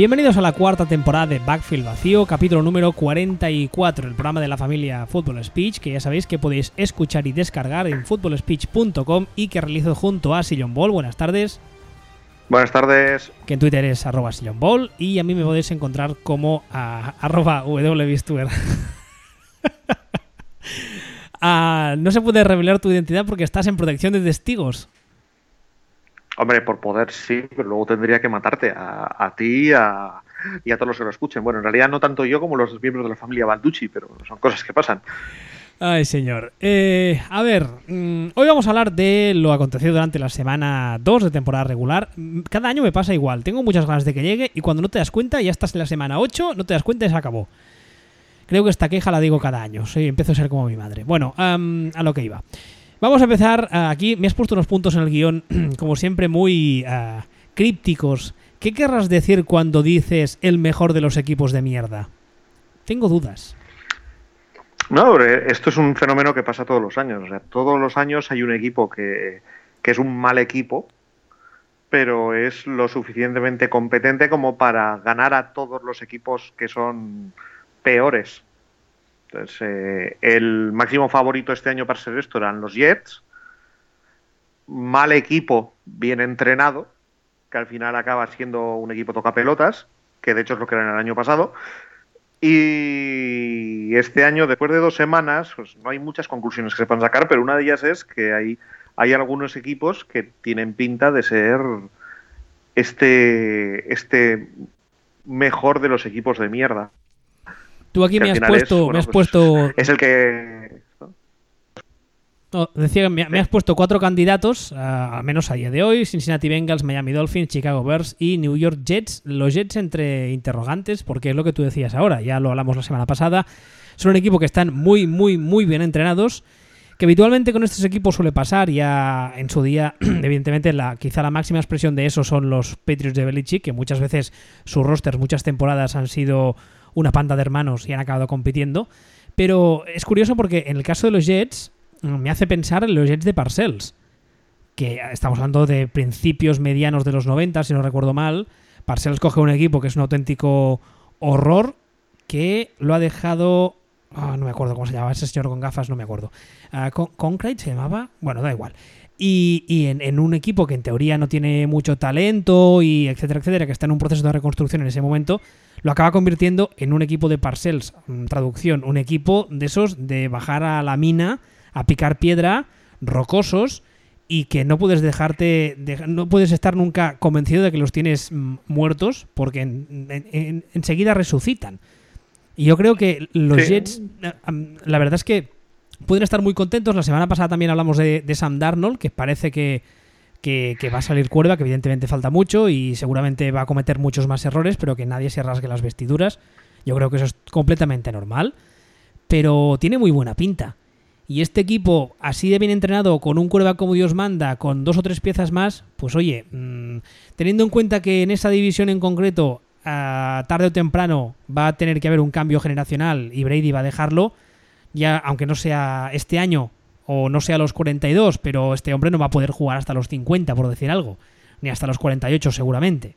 Bienvenidos a la cuarta temporada de Backfield Vacío, capítulo número 44, el programa de la familia Football Speech, que ya sabéis que podéis escuchar y descargar en footballspeech.com y que realizo junto a Sillon Ball. Buenas tardes. Buenas tardes. Que en Twitter es arroba Sillon Ball y a mí me podéis encontrar como a, arroba ah, no se puede revelar tu identidad porque estás en protección de testigos. Hombre, por poder sí, pero luego tendría que matarte a, ti y a todos los que lo escuchen. Bueno, en realidad no tanto yo como los miembros de la familia Balducci, pero son cosas que pasan. Ay, señor. Eh, a ver, mm, hoy vamos a hablar de lo acontecido durante la semana 2 de temporada regular. Cada año me pasa igual. Tengo muchas ganas de que llegue y cuando no te das cuenta, ya estás en la semana 8, no te das cuenta y se acabó. Creo que esta queja la digo cada año. Sí, empiezo a ser como mi madre. Bueno, a lo que iba. Vamos a empezar eh, aquí. Me has puesto unos puntos en el guion, como siempre, muy eh, crípticos. ¿Qué querrás decir cuando dices el mejor de los equipos de mierda? Tengo dudas. No, esto es un fenómeno que pasa todos los años. O sea, todos los años hay un equipo que es un mal equipo, pero es lo suficientemente competente como para ganar a todos los equipos que son peores. Entonces, eh, el máximo favorito este año para ser esto eran los Jets. Mal equipo, bien entrenado, que al final acaba siendo un equipo toca pelotas, que de hecho es lo que era en el año pasado. Y este año, después de dos semanas, pues no hay muchas conclusiones que se puedan sacar, pero una de ellas es que hay, hay algunos equipos que tienen pinta de ser este, este mejor de los equipos de mierda. Tú aquí me has puesto, me has pues, puesto. Es el que. decía me, has puesto cuatro candidatos, al menos a día de hoy: Cincinnati Bengals, Miami Dolphins, Chicago Bears y New York Jets. Los Jets entre interrogantes, porque es lo que tú decías ahora, ya lo hablamos la semana pasada. Son un equipo que están muy, muy, muy bien entrenados. Que habitualmente con estos equipos suele pasar, ya en su día, evidentemente, la, quizá la máxima expresión de eso son los Patriots de Belichick, que muchas veces sus rosters, muchas temporadas han sido una panda de hermanos y han acabado compitiendo. Pero es curioso porque en el caso de los Jets me hace pensar en los Jets de Parcells, que estamos hablando de principios medianos de los 90, si no recuerdo mal. Parcells coge un equipo que es un auténtico horror que lo ha dejado... Ah, no me acuerdo cómo se llamaba ese señor con gafas, no me acuerdo. Uh, Concrete se llamaba... Bueno, da igual. Y, en, en, un equipo que en teoría no tiene mucho talento y etcétera, etcétera, que está en un proceso de reconstrucción en ese momento, lo acaba convirtiendo en un equipo de parcels, mm, traducción, un equipo de esos de bajar a la mina, a picar piedra, rocosos, y que no puedes dejarte, no puedes estar nunca convencido de que los tienes mm, muertos, porque enseguida resucitan. Y yo creo que los Jets, eh, la verdad es que pueden estar muy contentos. La semana pasada también hablamos de Sam Darnold, que parece que que, va a salir cuerda, que evidentemente falta mucho y seguramente va a cometer muchos más errores, pero que nadie se rasgue las vestiduras. Yo creo que eso es completamente normal, pero tiene muy buena pinta. Y este equipo, así de bien entrenado, con un cuerva como Dios manda, con dos o tres piezas más, pues oye, mm, teniendo en cuenta que en esa división en concreto, tarde o temprano, va a tener que haber un cambio generacional y Brady va a dejarlo, ya aunque no sea este año, o no sea los 42, pero este hombre no va a poder jugar hasta los 50, por decir algo, ni hasta los 48 seguramente.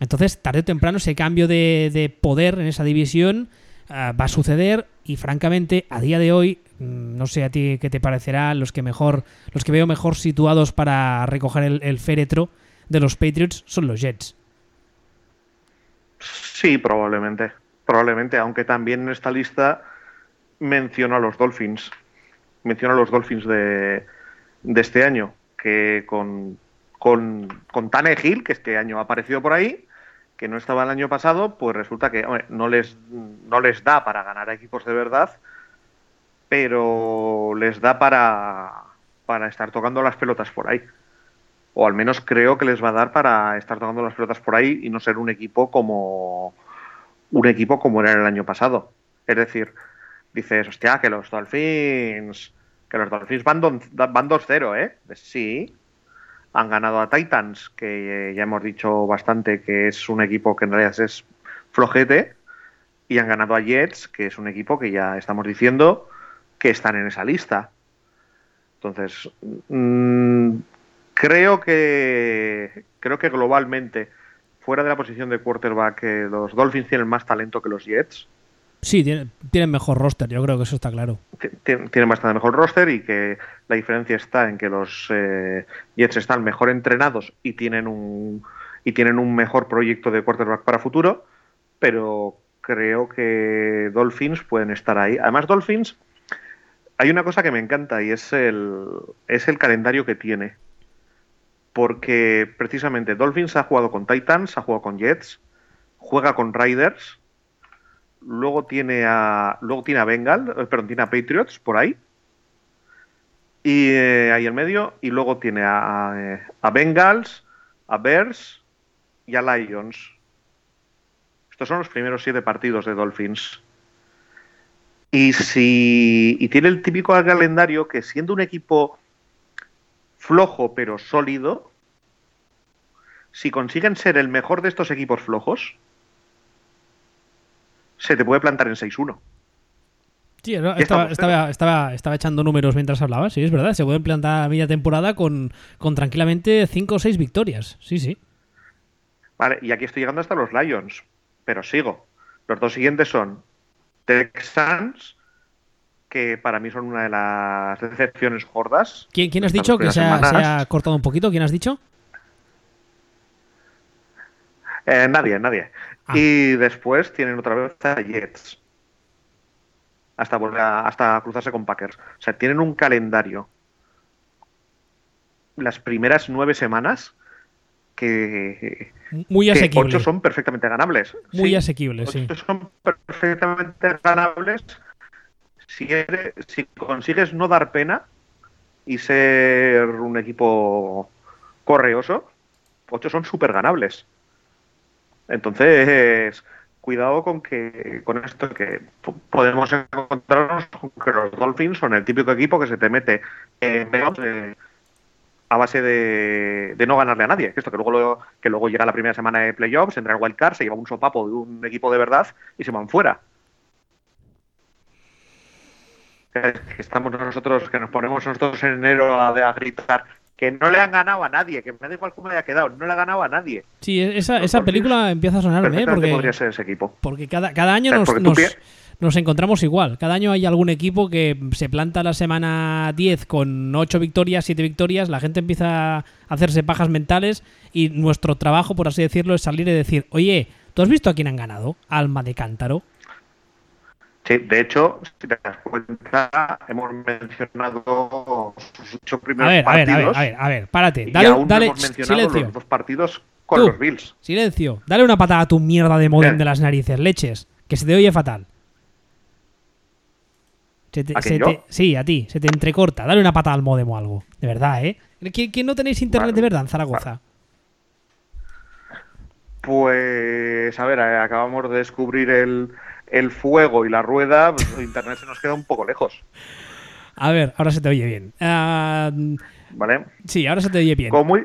Entonces, tarde o temprano ese cambio de, poder en esa división ah, va a suceder y francamente, a día de hoy, mm, no sé a ti qué te parecerá, los que mejor, los que veo mejor situados para recoger el féretro de los Patriots son los Jets. Sí, probablemente. Probablemente, aunque también en esta lista menciono a los Dolphins menciono los Dolphins de, este año, que con, con, con Tane Hill, que este año ha aparecido por ahí, que no estaba el año pasado, pues resulta que no, les, no les da para ganar equipos de verdad, pero les da para, para estar tocando las pelotas por ahí. O al menos creo que les va a dar para estar tocando las pelotas por ahí y no ser un equipo como un equipo como era el año pasado. Es decir, dices, hostia, que los Dolphins, que los Dolphins van, 2-0, ¿eh? Pues sí, han ganado a Titans, que eh, ya hemos dicho bastante que es un equipo que en realidad es flojete, y han ganado a Jets, que es un equipo que ya estamos diciendo que están en esa lista. Entonces, mm, creo que creo que globalmente fuera de la posición de quarterback, eh, los Dolphins tienen más talento que los Jets. Sí, tienen, mejor roster, yo creo que eso está claro. Tienen bastante mejor roster y que la diferencia está en que los eh, Jets están mejor entrenados y tienen un y tienen un mejor proyecto de quarterback para futuro, pero creo que Dolphins pueden estar ahí. Además, Dolphins, hay una cosa que me encanta y es el, es el calendario que tiene. Porque precisamente Dolphins ha jugado con Titans, ha jugado con Jets, juega con Riders luego tiene a luego tiene a Bengal, eh, perdón, tiene a Patriots por ahí. Y eh, ahí en medio y luego tiene a, eh, a, Bengals, a Bears y a Lions. Estos son los primeros siete partidos de Dolphins. Y si y tiene el típico calendario que siendo un equipo flojo pero sólido, si consiguen ser el mejor de estos equipos flojos, se te puede plantar en 6-1. Sí, estaba, estaba, estaba, echando números mientras hablaba, sí, es verdad. Se pueden plantar a media temporada con, con tranquilamente 5 o 6 victorias. Sí, sí. Vale, y aquí estoy llegando hasta los Lions, pero sigo. Los dos siguientes son Texans, que para mí son una de las decepciones gordas. ¿Quién, quién has dicho que se ha, cortado un poquito? ¿Quién has dicho? Eh, nadie, nadie. Ah. Y después tienen otra vez a Jets. Hasta, volver hasta cruzarse con Packers. O sea, tienen un calendario. Las primeras nueve semanas que. Muy asequible. ocho son perfectamente ganables. Muy asequibles, sí. son perfectamente ganables si, si consigues no dar pena y ser un equipo correoso. Ocho son súper ganables. Entonces, cuidado con que con esto que podemos encontrarnos con que los Dolphins son el típico equipo que se te mete en a base de, no ganarle a nadie. Esto que luego que luego llega la primera semana de playoffs, entra en wildcard, se lleva un sopapo de un equipo de verdad y se van fuera. Estamos nosotros, que nos ponemos nosotros en enero a, a gritar que no le han ganado a nadie, que me da igual cómo haya quedado, no le ha ganado a nadie. Sí, esa, esa película empieza a sonarme, ¿eh? Porque, podría ser ese equipo. Porque cada, cada año nos, nos, encontramos igual. Cada año hay algún equipo que se planta la semana 10 con 8 victorias, 7 victorias, la gente empieza a hacerse pajas mentales y nuestro trabajo, por así decirlo, es salir y decir, oye, ¿tú has visto a quién han ganado? Alma de cántaro. Sí, de hecho, si te das cuenta, hemos mencionado sus ocho primeros a ver, partidos. A ver, a ver, a ver, párate. Dale, y dale, hemos mencionado silencio. los dos partidos con los Bills. Silencio. Dale una patada a tu mierda de modem de las narices, leches, que se te oye fatal. ¿A se sí, a ti, se te entrecorta. Dale una patada al modem o algo. De verdad, ¿eh? ¿Quién, no tenéis internet de verdad en Zaragoza? Pues, a ver, eh, acabamos de descubrir el, el fuego y la rueda, pues, Internet se nos queda un poco lejos. A ver, ahora se te oye bien. Ah, ¿Vale? Sí, ahora se te oye bien. Como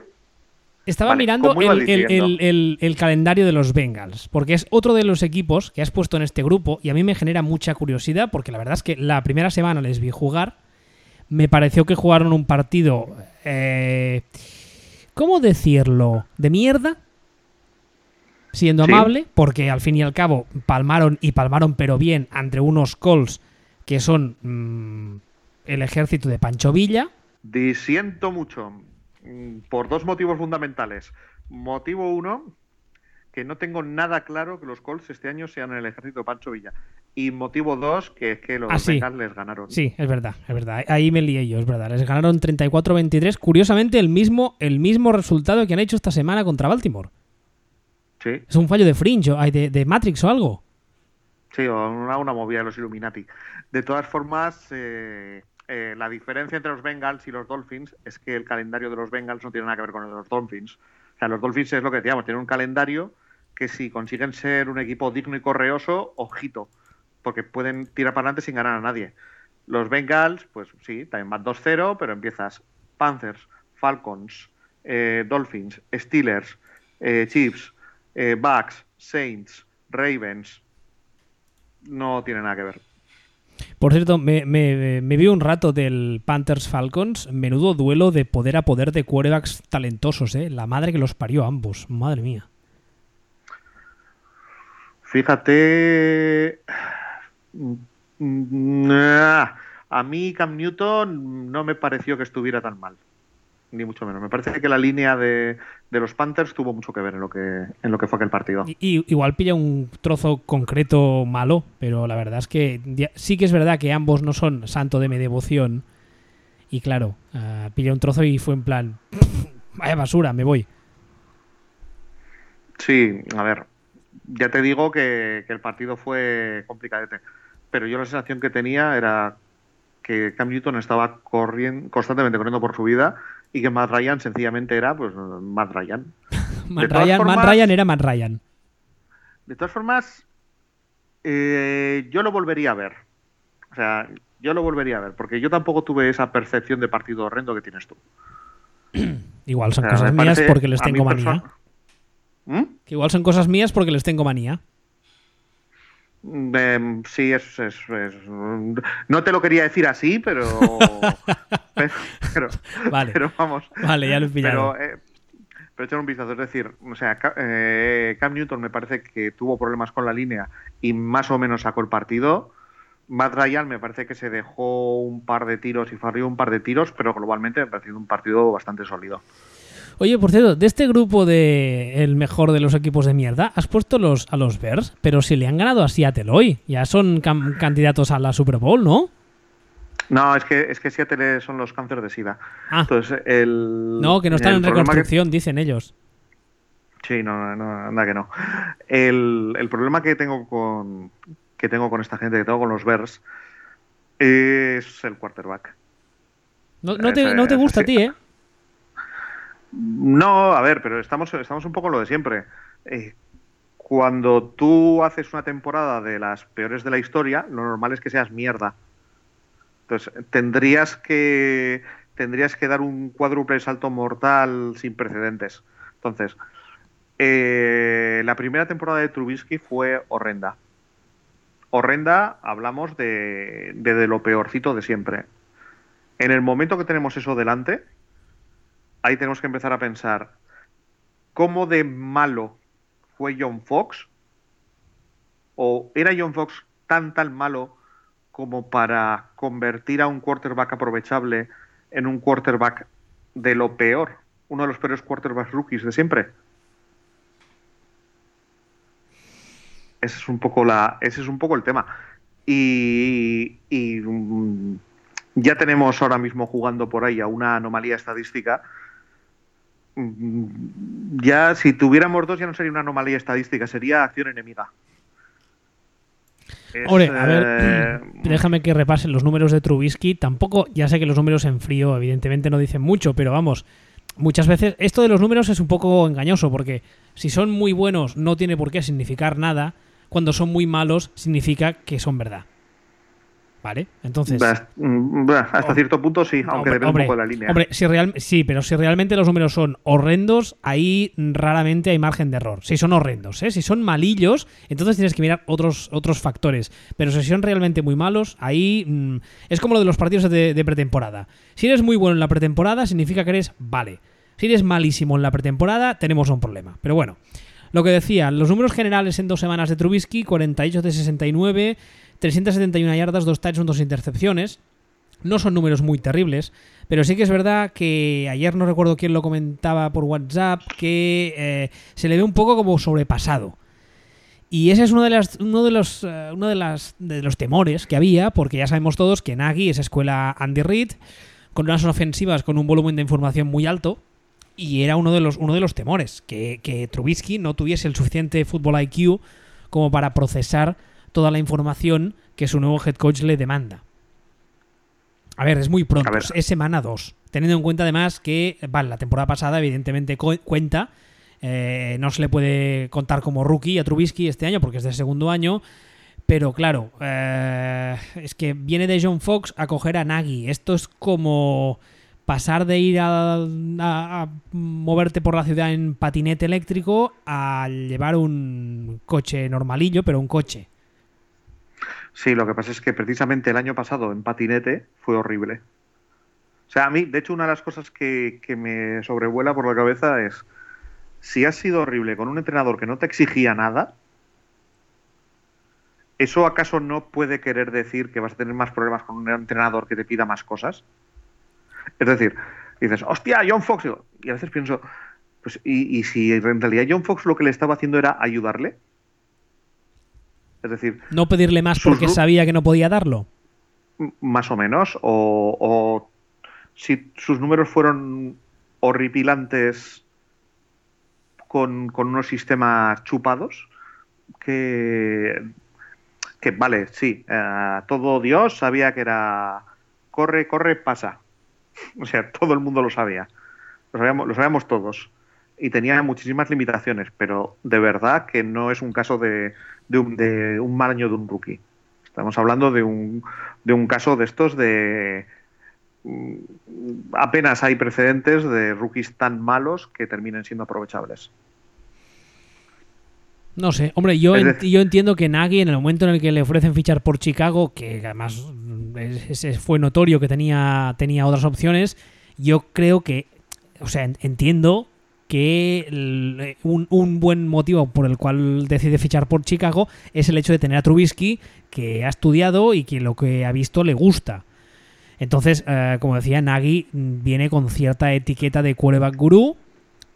Estaba mirando el, calendario de los Bengals, porque es otro de los equipos que has puesto en este grupo y a mí me genera mucha curiosidad, porque la verdad es que la primera semana les vi jugar, me pareció que jugaron un partido, eh, ¿cómo decirlo? ¿De mierda? Siendo amable, porque al fin y al cabo palmaron y palmaron pero bien entre unos Colts que son mm, el ejército de Pancho Villa. Disiento mucho, mm, por dos motivos fundamentales. Motivo uno, que no tengo nada claro que los Colts este año sean el ejército de Pancho Villa. Y motivo dos, que es que los ah, les ganaron. Sí, es verdad, es verdad. Ahí me lié yo, es verdad. Les ganaron 34-23. Curiosamente, el mismo, el mismo resultado que han hecho esta semana contra Baltimore. Es un fallo de Fringe, hay de, de, Matrix o algo. Sí, o una, una, movida de los Illuminati. De todas formas, eh, eh, la diferencia entre los Bengals y los Dolphins es que el calendario de los Bengals no tiene nada que ver con el de los Dolphins. O sea, los Dolphins es lo que decíamos, tienen un calendario que si consiguen ser un equipo digno y correoso, ojito, porque pueden tirar para adelante sin ganar a nadie. Los Bengals, pues sí, también van 2-0, pero empiezas Panthers, Falcons, eh, Dolphins, Steelers, Chiefs, eh, Bucks, Saints, Ravens, no tiene nada que ver. Por cierto, me, me, vi un rato del Panthers Falcons. Menudo duelo de poder a poder de quarterbacks talentosos, ¿eh? La madre que los parió ambos. Madre mía. Fíjate. Mm, a mí Cam Newton no me pareció que estuviera tan mal. Ni mucho menos. Me parece que la línea de, los Panthers tuvo mucho que ver en lo que, en lo que fue aquel partido. Y, igual pilla un trozo concreto malo, pero la verdad es que sí que es verdad que ambos no son santo de mi devoción. Y claro, uh, pilla un trozo y fue en plan, vaya basura, me voy. Sí, a ver, ya te digo que, el partido fue complicadete, pero yo la sensación que tenía era que Cam Newton estaba corriendo, constantemente corriendo por su vida y que Matt Ryan sencillamente era pues Matt Ryan. Matt, Ryan era Matt Ryan. De todas formas, eh, yo lo volvería a ver. O sea, yo lo volvería a ver, porque yo tampoco tuve esa percepción de partido horrendo que tienes tú. Igual son cosas mías porque les tengo manía. ¿Mm? Que igual son cosas mías porque les tengo manía. Em, sí, es, No te lo quería decir así, pero. pero, vale. pero, vamos. Vale, ya lo he pillado. Pero, eh, pero echar un vistazo. Es decir, o sea, eh, Cam Newton me parece que tuvo problemas con la línea y más o menos sacó el partido. Matt Ryan me parece que se dejó un par de tiros y falló un par de tiros, pero globalmente me ha parecido un partido bastante sólido. Oye, por cierto, de este grupo de el mejor de los equipos de mierda, has puesto los, a los Bears, pero si le han ganado a Seattle hoy, ya son candidatos a la Super Bowl, ¿no? No, es que, es que Seattle son los cánceres de SIDA. Ah. Entonces, el, no, que no están en reconstrucción, dicen ellos. Sí, no, no, anda que no. El, el, problema que tengo con que tengo con esta gente, que tengo con los Bears, es el quarterback. No, no, te, no te gusta a ti, ¿eh? No, a ver, pero estamos, estamos un poco en lo de siempre. Eh, cuando tú haces una temporada de las peores de la historia, lo normal es que seas mierda. Entonces, tendrías que, tendrías que dar un cuádruple salto mortal sin precedentes. Entonces, eh, la primera temporada de Trubisky fue horrenda. Horrenda, hablamos de, de lo peorcito de siempre. En el momento que tenemos eso delante, ahí tenemos que empezar a pensar cómo de malo fue John Fox o era John Fox tan tan malo como para convertir a un quarterback aprovechable en un quarterback de lo peor, uno de los peores quarterbacks rookies de siempre. Ese es un poco la, ese es un poco el tema. Y, y mm, ya tenemos ahora mismo jugando por ahí a una anomalía estadística ya si tuviéramos dos ya no sería una anomalía estadística, sería acción enemiga. a ver, eh, déjame que repase los números de Trubisky. Tampoco, ya sé que los números en frío evidentemente no dicen mucho, pero vamos, muchas veces esto de los números es un poco engañoso porque si son muy buenos no tiene por qué significar nada, cuando son muy malos significa que son verdad. ¿Vale? Entonces. Mm, hasta cierto punto sí, aunque depende un poco de la línea. Hombre, si real, sí, pero si realmente los números son horrendos, ahí raramente hay margen de error. Si son horrendos, ¿eh? Si son malillos, entonces tienes que mirar otros, otros factores. Pero si son realmente muy malos, ahí mm, es como lo de los partidos de, de pretemporada. Si eres muy bueno en la pretemporada, significa que eres vale. Si eres malísimo en la pretemporada, tenemos un problema. Pero bueno. Lo que decía, los números generales en dos semanas de Trubisky, 48 de 69, 371 yardas, dos touchdowns, dos intercepciones. No son números muy terribles, pero sí que es verdad que ayer no recuerdo quién lo comentaba por WhatsApp, que eh, se le ve un poco como sobrepasado. Y ese es uno de, uno de los, eh, uno de, de los temores que había, porque ya sabemos todos que Nagy es escuela Andy Reid, con unas ofensivas con un volumen de información muy alto, y era uno de los, uno de los temores, que, que Trubisky no tuviese el suficiente fútbol IQ como para procesar toda la información que su nuevo head coach le demanda. A ver, es muy pronto, es semana 2. Teniendo en cuenta además que, vale, la temporada pasada evidentemente cuenta, eh, no se le puede contar como rookie a Trubisky este año porque es de segundo año, pero claro, eh, es que viene de John Fox a coger a Nagy. Esto es como pasar de ir a, moverte por la ciudad en patinete eléctrico a llevar un coche normalillo, pero un coche. Sí, lo que pasa es que precisamente el año pasado en patinete fue horrible. O sea, a mí, de hecho, una de las cosas que, que me sobrevuela por la cabeza es, si has sido horrible con un entrenador que no te exigía nada, ¿eso acaso no puede querer decir que vas a tener más problemas con un entrenador que te pida más cosas? Es decir, dices, hostia, John Fox. Y a veces pienso, pues, ¿y, si en realidad John Fox lo que le estaba haciendo era ayudarle? Es decir, no pedirle más porque sabía que no podía darlo. Más o menos. O, si sus números fueron horripilantes con, unos sistemas chupados, que, que vale, sí, eh, todo Dios sabía que era corre, corre, pasa. O sea, todo el mundo lo sabía. Lo sabíamos, lo sabíamos todos y tenía muchísimas limitaciones, pero de verdad que no es un caso de, un, de un mal año de un rookie. Estamos hablando de un, de un caso de estos de mm, apenas hay precedentes de rookies tan malos que terminen siendo aprovechables. No sé, hombre, yo, yo entiendo que Nagy en el momento en el que le ofrecen fichar por Chicago, que además fue notorio que tenía, tenía otras opciones, yo creo que, o sea, entiendo que un, buen motivo por el cual decide fichar por Chicago es el hecho de tener a Trubisky que ha estudiado y que lo que ha visto le gusta. Entonces, eh, como decía, Nagy viene con cierta etiqueta de quarterback gurú.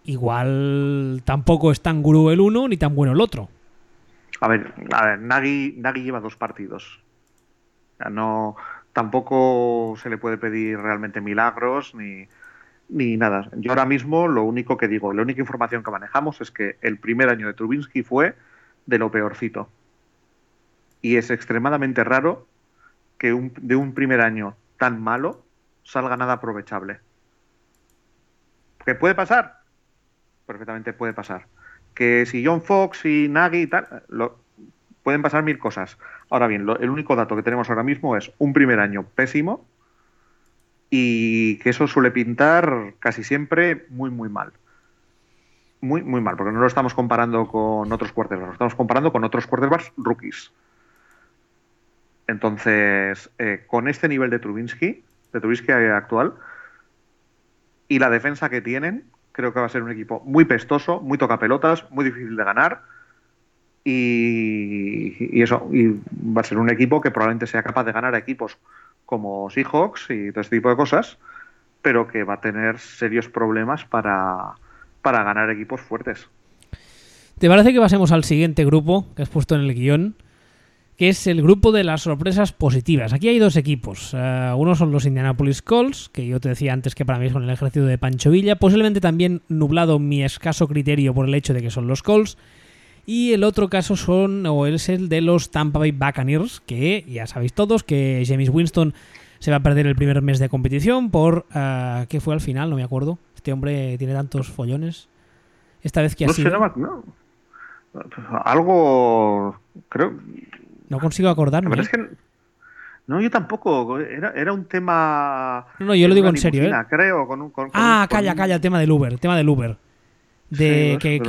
Igual tampoco es tan gurú el uno ni tan bueno el otro. A ver, a ver Nagy, Nagy lleva dos partidos. no, tampoco se le puede pedir realmente milagros ni, ni nada. Yo ahora mismo lo único que digo, la única información que manejamos es que el primer año de Trubinsky fue de lo peorcito. Y es extremadamente raro que de un primer año tan malo salga nada aprovechable. ¿Qué puede pasar? Perfectamente puede pasar. Que si John Fox y Nagy y tal, lo, pueden pasar mil cosas. Ahora bien, el único dato que tenemos ahora mismo es un primer año pésimo y que eso suele pintar casi siempre muy, muy mal. Muy, muy mal, porque no lo estamos comparando con otros quarterbacks, lo estamos comparando con otros quarterbacks rookies. Entonces, eh, con este nivel de Trubinsky, de Trubinsky actual, y la defensa que tienen, creo que va a ser un equipo muy pestoso, muy tocapelotas, muy difícil de ganar. Y, y, eso, y va a ser un equipo que probablemente sea capaz de ganar a equipos como Seahawks y todo este tipo de cosas, pero que va a tener serios problemas para, para ganar equipos fuertes. ¿Te parece que pasemos al siguiente grupo que has puesto en el guion? Que es el grupo de las sorpresas positivas. Aquí hay dos equipos. Uh, uno son los Indianapolis Colts, que yo te decía antes que para mí son el ejército de Pancho Villa. Posiblemente también nublado mi escaso criterio por el hecho de que son los Colts. Y el otro caso son, o es el de los Tampa Bay Buccaneers, que ya sabéis todos que James Winston se va a perder el primer mes de competición por... Uh, ¿Qué fue al final? No me acuerdo. Este hombre tiene tantos follones. Esta vez que ha sido... no. Algo... Creo... No consigo acordarme. es que... No, yo tampoco. Era, era un tema... No, no, yo lo digo en serio. ¿eh? Creo, con, con, ah, calla, calla, el tema del Uber. El tema del Uber de que,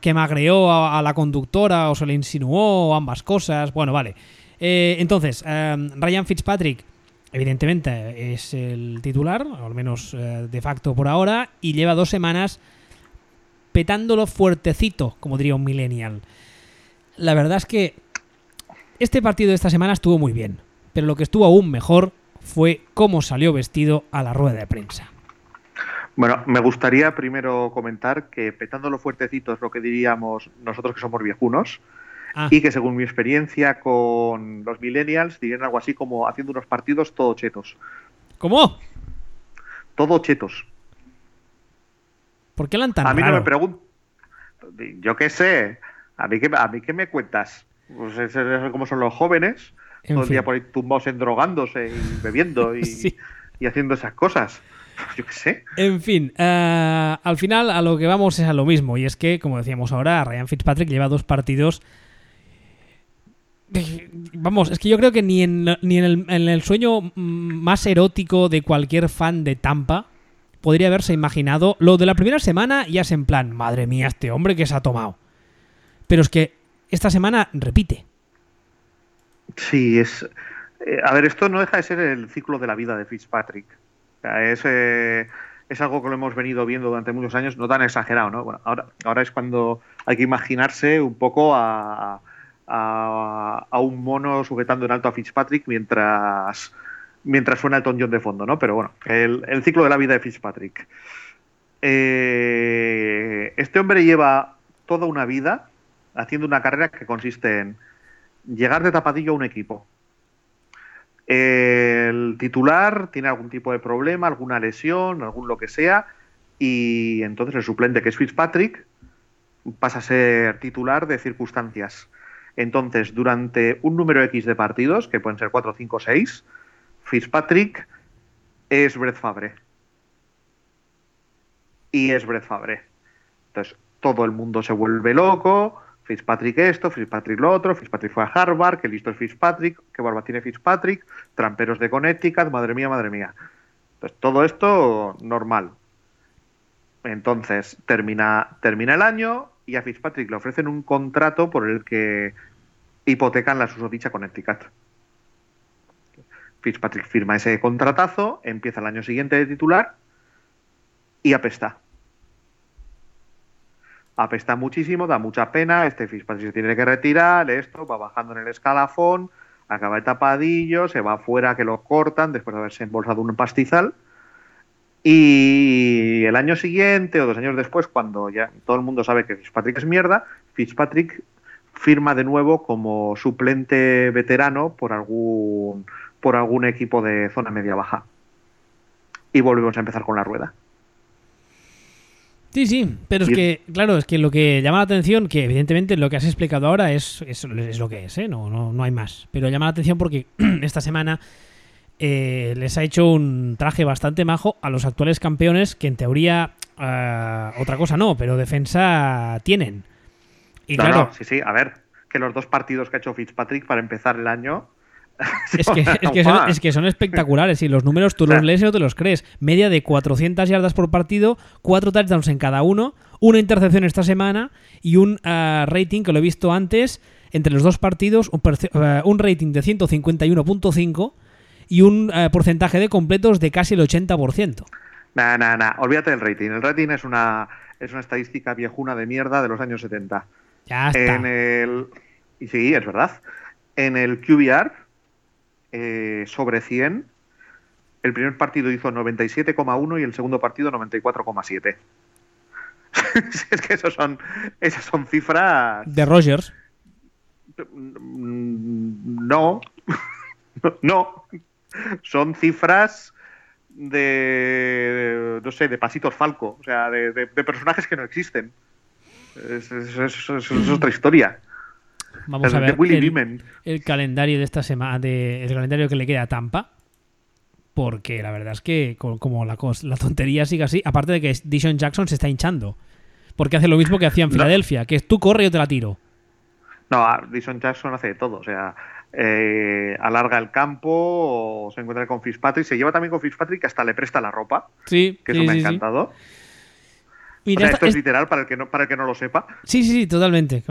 que, magreó a, la conductora o se le insinuó ambas cosas. Bueno, vale. Eh, entonces, em, Ryan Fitzpatrick, evidentemente, es el titular, al menos eh, de facto por ahora, y lleva dos semanas petándolo fuertecito, como diría un millennial. La verdad es que este partido de esta semana estuvo muy bien, pero lo que estuvo aún mejor fue cómo salió vestido a la rueda de prensa. Bueno, me gustaría primero comentar que petándolo fuertecito es lo que diríamos nosotros que somos viejunos. Ah. Y que según mi experiencia con los millennials dirían algo así como haciendo unos partidos todo chetos. ¿Cómo? Todo chetos. ¿Por qué la tan A mí no me pregunto. Yo qué sé. ¿A mí qué, a mí qué me cuentas? Pues es, como son los jóvenes. todo el día por ahí tumbados en drogándose y bebiendo y, y haciendo esas cosas. Yo qué sé. En fin, eh, al final a lo que vamos es a lo mismo. Y es que, como decíamos ahora, Ryan Fitzpatrick lleva dos partidos. Vamos, es que yo creo que ni en, ni en, el, sueño más erótico de cualquier fan de Tampa podría haberse imaginado. Lo de la primera semana ya es en plan, madre mía, este hombre que se ha tomado. Pero es que esta semana repite. Sí, es. Eh, a ver, esto no deja de ser el ciclo de la vida de Fitzpatrick. Es, eh, es algo que lo hemos venido viendo durante muchos años, no tan exagerado, ¿no? Ahora, es cuando hay que imaginarse un poco a, un mono sujetando en alto a Fitzpatrick mientras, mientras suena el Tom John de fondo, ¿no? Pero bueno, el, el ciclo de la vida de Fitzpatrick. Eh, este hombre lleva toda una vida haciendo una carrera que consiste en llegar de tapadillo a un equipo. El titular tiene algún tipo de problema, alguna lesión, algún lo que sea, y entonces el suplente, que es Fitzpatrick, pasa a ser titular de circunstancias. Entonces, durante un número X de partidos, que pueden ser 4, 5, 6, Fitzpatrick es Brett Fabre. Y es Brett Fabre. Entonces, todo el mundo se vuelve loco. Fitzpatrick esto, Fitzpatrick lo otro, Fitzpatrick fue a Harvard, que listo es Fitzpatrick, qué barba tiene Fitzpatrick, tramperos de Connecticut, madre mía, madre mía. Entonces, todo esto normal. Entonces, termina, termina el año y a Fitzpatrick le ofrecen un contrato por el que hipotecan la susodicha Connecticut. Fitzpatrick firma ese contratazo, empieza el año siguiente de titular y apesta. Apesta muchísimo, da mucha pena, este Fitzpatrick se tiene que retirar, esto, va bajando en el escalafón, acaba el tapadillo, se va afuera que lo cortan después de haberse embolsado un pastizal. Y el año siguiente o dos años después, cuando ya todo el mundo sabe que Fitzpatrick es mierda, Fitzpatrick firma de nuevo como suplente veterano por algún, por algún equipo de zona media-baja. Y volvemos a empezar con la rueda. Sí, sí, pero es que, claro, es que lo que llama la atención, que evidentemente lo que has explicado ahora es, es, lo que es, ¿eh? no, no, no hay más. Pero llama la atención porque esta semana eh, les ha hecho un traje bastante majo a los actuales campeones que en teoría eh, otra cosa no, pero defensa tienen. Y claro, sí, sí, a ver, que los dos partidos que ha hecho Fitzpatrick para empezar el año es que, son, espectaculares y los números tú los lees y no te los crees. Media de 400 yardas por partido, cuatro touchdowns en cada uno, una intercepción esta semana y un eh, rating que lo he visto antes entre los dos partidos, un, un rating de 151.5 y un eh, porcentaje de completos de casi el 80%. Nah, nah, nah, olvídate del rating. El rating es una, es una estadística viejuna de mierda de los años 70. Ya está. En el... Y sí, es verdad. En el QBR, eh, sobre 100, el primer partido hizo 97,1 y el segundo partido 94,7. es que esos son, esas son cifras... De Rogers. No, no, son cifras de, no sé, de pasitos falco, o sea, de, personajes que no existen. Es, otra historia. Vamos a ver el, calendario de esta semana, de, el calendario que le queda a Tampa, porque la verdad es que como la, la tontería sigue así, aparte de que Dishon Jackson se está hinchando, porque hace lo mismo que hacía en Filadelfia, que es tú corre y yo te la tiro. No, Dishon Jackson hace de todo, o sea, eh, alarga el campo o se encuentra con Fitzpatrick. Se lleva también con Fitzpatrick que hasta le presta la ropa. Sí. Que eso me ha encantado. Esto es, literal para el, que no, para el que no lo sepa. Sí, sí, sí, totalmente.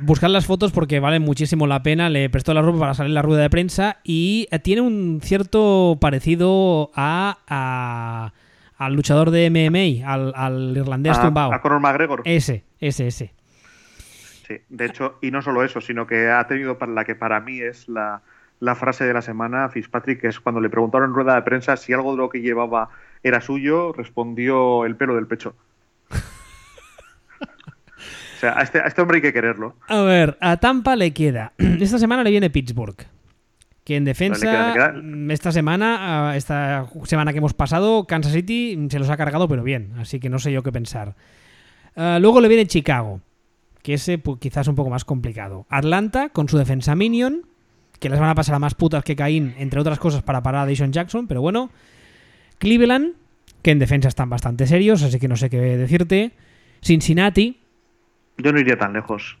buscar las fotos porque vale muchísimo la pena. Le prestó la ropa para salir en la rueda de prensa y eh, tiene un cierto parecido a, al luchador de MMA, al, irlandés tumbao. A Conor McGregor. Ese, ese, ese. Sí, de hecho, y no solo eso, sino que ha tenido para la que para mí es la, frase de la semana, Fitzpatrick, que es cuando le preguntaron en rueda de prensa si algo de lo que llevaba era suyo, respondió el pelo del pecho. Sea, a este, a este hombre hay que quererlo. A ver, a Tampa le queda. Esta semana le viene Pittsburgh. Que en defensa, esta semana, esta semana que hemos pasado, Kansas City se los ha cargado, pero bien. Así que no sé yo qué pensar. Ah, luego le viene Chicago que ese pues, quizás un poco más complicado. Atlanta con su defensa Minion, que les van a pasar a más putas que Caín, entre otras cosas, para parar a Dishon Jackson, pero bueno. Cleveland, que en defensa están bastante serios, así que no sé qué decirte. Cincinnati. Yo no iría tan lejos.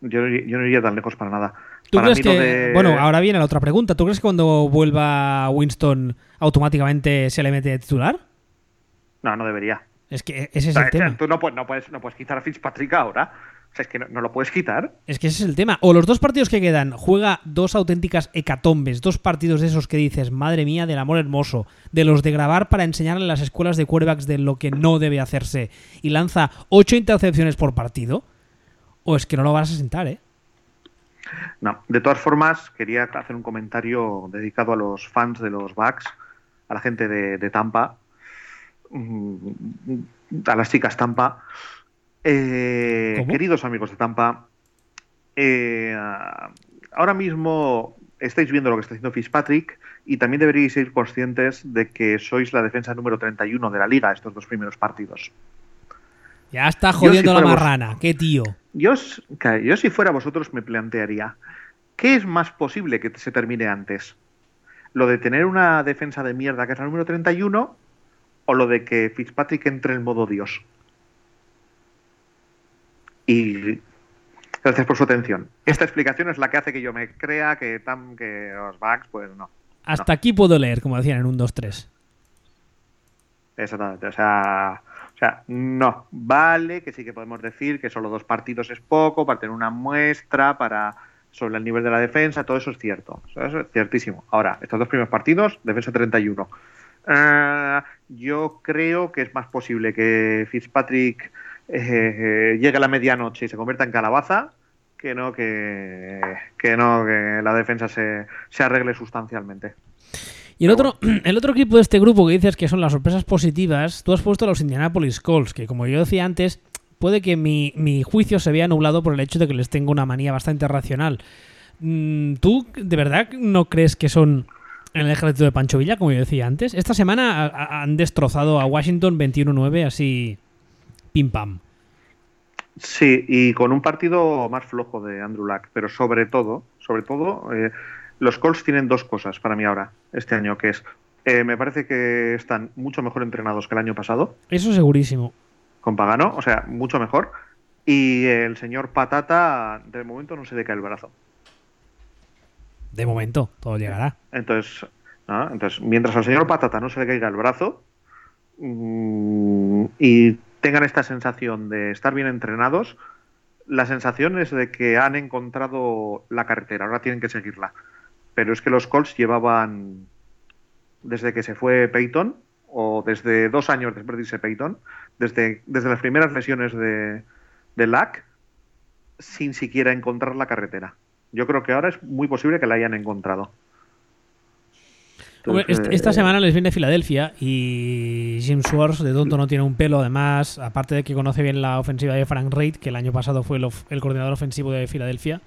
Yo, no iría tan lejos para nada. ¿Tú crees que.? Bueno, ahora viene la otra pregunta. ¿Tú crees que cuando vuelva Winston automáticamente se le mete de titular? No, no debería. Es que ese es el tema. Tú no puedes, no, puedes, no puedes quitar a Fitzpatrick ahora. Sea, es que no, lo puedes quitar. Es que ese es el tema. O los dos partidos que quedan, juega dos auténticas hecatombes, dos partidos de esos que dices, madre mía, del amor hermoso, de los de grabar para enseñar en las escuelas de quarterbacks de lo que no debe hacerse, y lanza ocho intercepciones por partido, o es que no lo vas a sentar, ¿eh? No, de todas formas, quería hacer un comentario dedicado a los fans de los Bucks, a la gente de, Tampa, mm, a las chicas Tampa. Eh, queridos amigos de Tampa, eh, ahora mismo estáis viendo lo que está haciendo Fitzpatrick y también deberíais ser conscientes de que sois la defensa número 31 de la liga estos dos primeros partidos. Ya está jodiendo la marrana, qué tío. Yo, yo si fuera vosotros me plantearía, ¿qué es más posible que se termine antes? ¿Lo de tener una defensa de mierda que es la número 31 o lo de que Fitzpatrick entre en modo Dios? Y Gracias por su atención. Esta explicación es la que hace que yo me crea que, tam, que los bugs, pues no. Hasta aquí puedo leer, como decían en un 2-3. Exactamente. O sea, o sea, no. Vale, que sí que podemos decir que solo dos partidos es poco para tener una muestra, para sobre el nivel de la defensa, todo eso es cierto. Eso es ciertísimo. Ahora, estos dos primeros partidos, defensa 31. Eh, yo creo que es más posible que Fitzpatrick eh, llegue a la medianoche y se convierta en calabaza, que no que, no que la defensa se, arregle sustancialmente. Y el otro, el otro equipo de este grupo que dices que son las sorpresas positivas, tú has puesto a los Indianapolis Colts, que como yo decía antes, puede que mi, mi juicio se vea nublado por el hecho de que les tengo una manía bastante racional. Mm, ¿Tú de verdad no crees que son el ejército de Pancho Villa, como yo decía antes? Esta semana han destrozado a Washington 21-9 así pim pam. Sí, y con un partido más flojo de Andrew Luck, pero sobre todo, sobre todo, eh, los Colts tienen dos cosas para mí ahora, este año, que es, eh, me parece que están mucho mejor entrenados que el año pasado. Eso segurísimo. Con Pagano, o sea, mucho mejor. Y el señor Patata, de momento no se le cae el brazo. De momento, todo llegará. Entonces, entonces mientras al señor Patata no se le caiga el brazo, mm, y tengan esta sensación de estar bien entrenados, la sensación es de que han encontrado la carretera, ahora tienen que seguirla. Pero es que los Colts llevaban, desde que se fue Peyton, o desde dos años después de irse Peyton, desde, desde las primeras lesiones de, de LAC, sin siquiera encontrar la carretera. Yo creo que ahora es muy posible que la hayan encontrado esta semana les viene Filadelfia y Jim Schwartz de tonto no tiene un pelo, además, aparte de que conoce bien la ofensiva de Frank Reid, que el año pasado fue el, coordinador ofensivo de Filadelfia,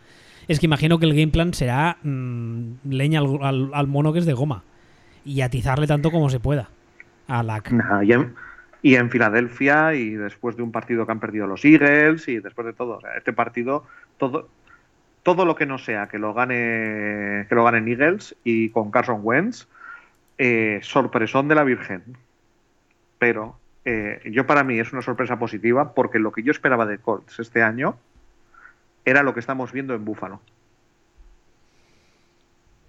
es que imagino que el game plan será mm, leña al, mono que es de goma y atizarle tanto como se pueda a LAC. y, en, Filadelfia y después de un partido que han perdido los Eagles y después de todo, este partido, todo, todo lo que no sea que lo gane que lo ganen Eagles y con Carson Wentz eh, sorpresón de la Virgen. Pero eh, yo para mí es una sorpresa positiva porque lo que yo esperaba de Colts este año era lo que estamos viendo en Búfalo.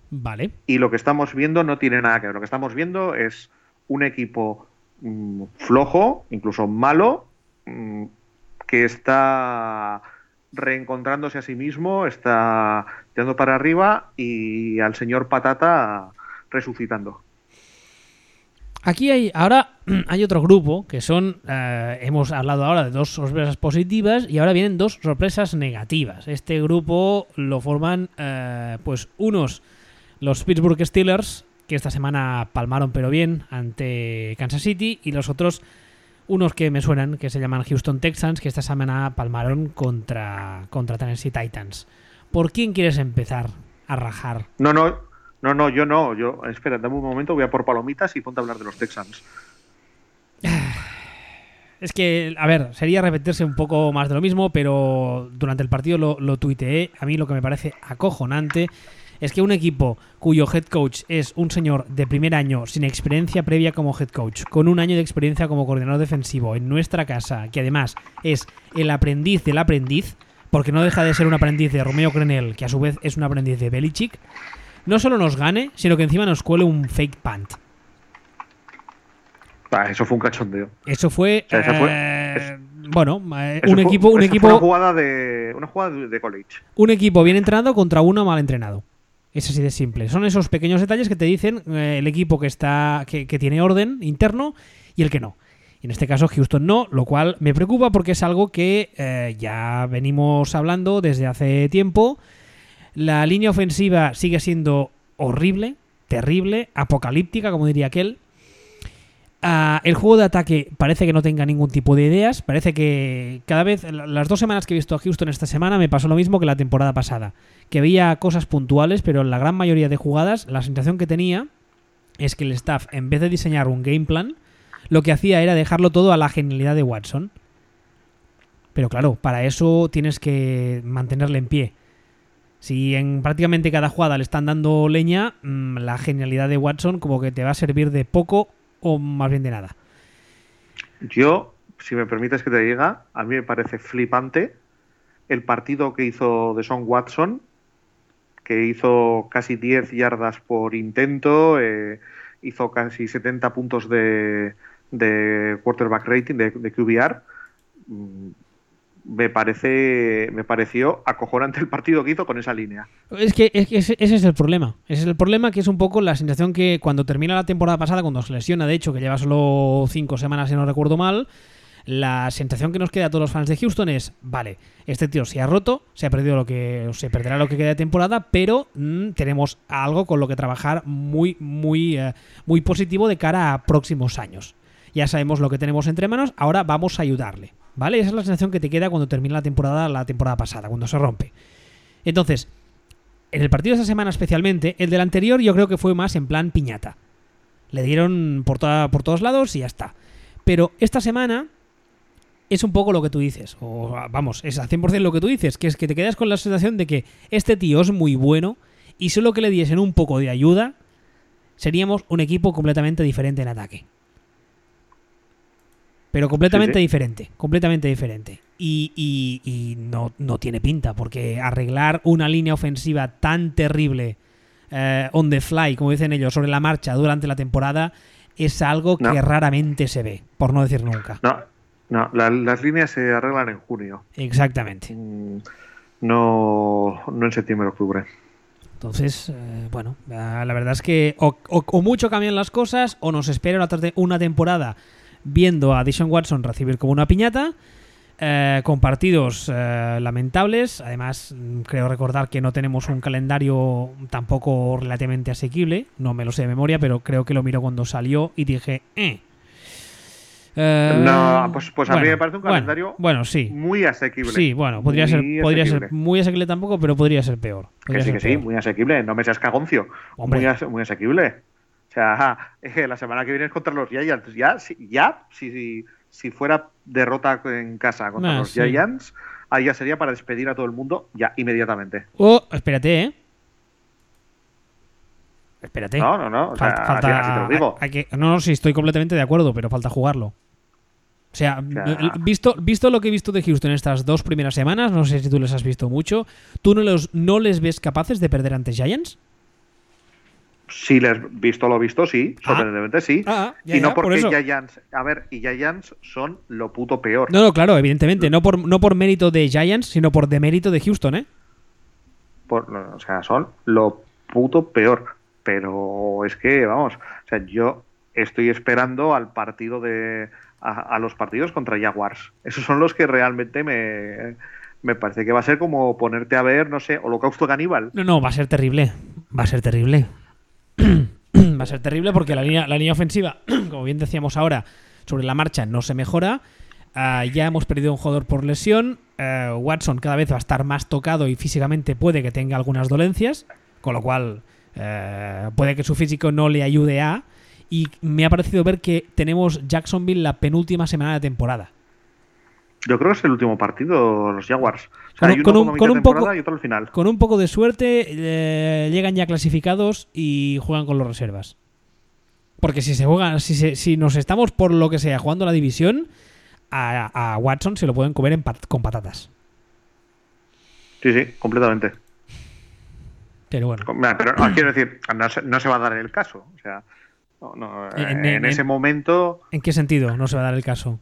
Vale. Y lo que estamos viendo no tiene nada que ver. Lo que estamos viendo es un equipo mm, flojo, incluso malo, mm, que está reencontrándose a sí mismo, está tirando para arriba y al señor Patata resucitando. Aquí hay, ahora hay otro grupo que son, eh, hemos hablado ahora de dos sorpresas positivas y ahora vienen dos sorpresas negativas. Este grupo lo forman, eh, pues, unos, los Pittsburgh Steelers, que esta semana palmaron pero bien ante Kansas City, y los otros, unos que me suenan, que se llaman Houston Texans, que esta semana palmaron contra, contra Tennessee Titans. ¿Por quién quieres empezar a rajar? No, no, no, no, yo no. Yo, espera, dame un momento, voy a por palomitas y ponte a hablar de los Texans. Es que, a ver, sería repetirse un poco más de lo mismo, pero durante el partido lo, lo tuiteé. A mí lo que me parece acojonante es que un equipo cuyo head coach es un señor de primer año sin experiencia previa como head coach, con un año de experiencia como coordinador defensivo en nuestra casa, que además es el aprendiz del aprendiz, porque no deja de ser un aprendiz de Romeo Crenel, que a su vez es un aprendiz de Belichick, no solo nos gane, sino que encima nos cuele un fake punt. Ah, eso fue un cachondeo. Eso fue. Eh, bueno, eh, un equipo. Un equipo una, jugada de, una jugada de college. Un equipo bien entrenado contra uno mal entrenado. Es así de simple. Son esos pequeños detalles que te dicen eh, el equipo que está que, tiene orden interno y el que no. Y en este caso Houston no, lo cual me preocupa porque es algo que ya venimos hablando desde hace tiempo La línea ofensiva sigue siendo horrible, terrible, apocalíptica, como diría aquel. Ah, el juego de ataque parece que no tenga ningún tipo de ideas. Parece que cada vez, las dos semanas que he visto a Houston esta semana, me pasó lo mismo que la temporada pasada. Que veía cosas puntuales, pero en la gran mayoría de jugadas, la sensación que tenía es que el staff, en vez de diseñar un game plan, lo que hacía era dejarlo todo a la genialidad de Watson. Pero claro, para eso tienes que mantenerle en pie. Si en prácticamente cada jugada le están dando leña, mm, la genialidad de Watson como que te va a servir de poco o más bien de nada. Yo, si me permites que te diga, a mí me parece flipante el partido que hizo de Son Watson, que hizo casi 10 yardas por intento, eh, hizo casi 70 puntos de, quarterback rating, de, de QBR. Me parece me pareció acojonante el partido que hizo con esa línea. Es que, es que ese, ese es el problema. Ese es el problema que es un poco la sensación que cuando termina la temporada pasada, cuando se lesiona, de hecho, que lleva solo cinco semanas, si no recuerdo mal, la sensación que nos queda a todos los fans de Houston es, vale, este tío se ha roto, se ha perdido lo que, se perderá lo que queda de temporada, pero mm, tenemos algo con lo que trabajar muy, muy, eh, muy positivo de cara a próximos años. Ya sabemos lo que tenemos entre manos, ahora vamos a ayudarle. ¿Vale? Esa es la sensación que te queda cuando termina la temporada, la temporada pasada, cuando se rompe. Entonces, en el partido de esta semana especialmente, el del anterior yo creo que fue más en plan piñata. Le dieron por, toda, por todos lados y ya está. Pero esta semana es un poco lo que tú dices. O vamos, es al 100% lo que tú dices, que es que te quedas con la sensación de que este tío es muy bueno y solo que le diesen un poco de ayuda, seríamos un equipo completamente diferente en ataque. Pero completamente Sí, sí. diferente, completamente diferente. Y, y- y no, no tiene pinta, porque arreglar una línea ofensiva tan terrible eh, on the fly, como dicen ellos, sobre la marcha durante la temporada, es algo No. que raramente se ve, por no decir nunca. No, no, la- las líneas se arreglan en junio. Exactamente. Mm, No, no en septiembre octubre. Entonces, eh, bueno, la verdad es que o, o- o mucho cambian las cosas o nos espera una temporada viendo a Dishon Watson recibir como una piñata, eh, con partidos eh, lamentables. Además, mm, creo recordar que no tenemos un calendario tampoco relativamente asequible, no me lo sé de memoria, pero creo que lo miro cuando salió y dije, eh. Eh, No, pues- pues a mí me parece un calendario Bueno, sí. Muy asequible. Sí, bueno, podría ser, Muy podría ser asequible. muy asequible tampoco, pero podría ser peor. Que sí, ser que sí, muy asequible. No me seas cagoncio. Hombre. Muy, ase- muy asequible. O sea, que la semana que viene es contra los Giants. Ya, si, ya si, fuera derrota en casa contra Ah, los sí. Giants, ahí ya sería para despedir a todo el mundo ya inmediatamente. Oh, espérate, ¿eh? Espérate. No, no, no. O sea, Falta- así, así te lo digo. hay que- no, no, sí, estoy completamente de acuerdo, pero falta jugarlo. O sea, visto, visto lo que he visto de Houston estas dos primeras semanas, no sé si tú les has visto mucho, ¿tú no, los, no les ves capaces de perder ante Giants? Si les visto lo visto, sí. Ah. Sorprendentemente sí. Ah, ya, y no ya, por porque eso. Giants. A ver, y Giants son lo puto peor. No, no, claro, evidentemente, no por, no por mérito de Giants, sino por demérito de Houston, ¿eh? Por- o sea, son lo puto peor. Pero es que, vamos, o sea, yo estoy esperando al partido de. a, a los partidos contra Jaguars. Esos son los que realmente me. Me parece que va a ser como ponerte a ver, no sé, Holocausto Caníbal. No, no, va a ser terrible. Va a ser terrible. va a ser terrible porque la línea, la línea ofensiva, como bien decíamos ahora, sobre la marcha no se mejora. Ah, ya hemos perdido un jugador por lesión. Eh, Watson cada vez va a estar más tocado y físicamente puede que tenga algunas dolencias, con lo cual eh, puede que su físico no le ayude a. Y me ha parecido ver que tenemos Jacksonville la penúltima semana de temporada. Yo creo que es el último partido, los Jaguars. O sea, Con un- hay uno con un- como con mitad un poco- temporada y otro al final. Con un poco de suerte eh, llegan ya clasificados y juegan con los reservas. Porque si se juegan, si, se- si nos estamos por lo que sea jugando la división, a, a Watson se lo pueden comer en pat- con patatas. Sí, sí, completamente. Pero bueno. Mira, Pero no, quiero decir, no se, no se va a dar el caso. O sea, no, En- en, en- ese en- momento, ¿En qué sentido no se va a dar el caso?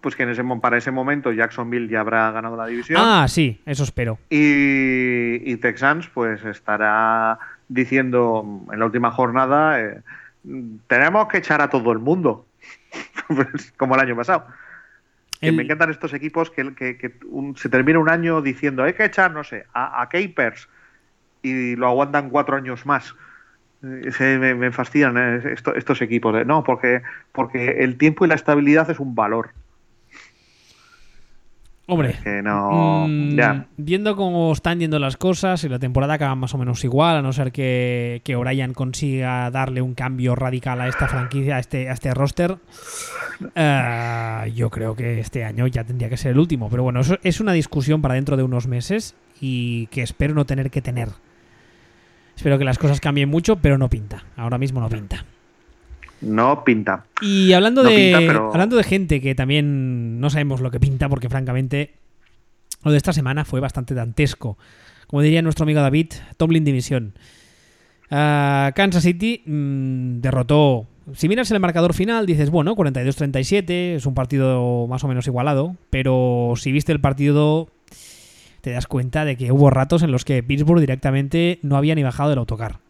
Pues que en ese, para ese momento Jacksonville ya habrá ganado la división. Ah, sí, eso espero. Y, y Texans pues estará diciendo en la última jornada, eh, tenemos que echar a todo el mundo. Pues, como el año pasado. Que El- me encantan estos equipos que, que- que un- se termina un año diciendo hay que echar, no sé, a, a Capers y lo aguantan cuatro años más. Se, me, me, fascinan eh, estos equipos. No, porque, porque el tiempo y la estabilidad es un valor. Hombre, que no, mm, viendo cómo están yendo las cosas y la temporada acaba más o menos igual, a no ser que, que O'Brien consiga darle un cambio radical a esta franquicia, a este, a este roster, uh, yo creo que este año ya tendría que ser el último. Pero bueno, eso es una discusión para dentro de unos meses y que espero no tener que tener. Espero que las cosas cambien mucho, pero no pinta. Ahora mismo no pinta. No pinta. Y hablando, de, hablando de gente que también no sabemos lo que pinta, porque francamente lo de esta semana fue bastante dantesco. Como diría nuestro amigo David, Tomlin División. Uh, Kansas City mmm, derrotó. Si miras el marcador final, dices, bueno, 42-37, es un partido más o menos igualado, pero si viste el partido, te das cuenta de que hubo ratos en los que Pittsburgh directamente no había ni bajado del autocar.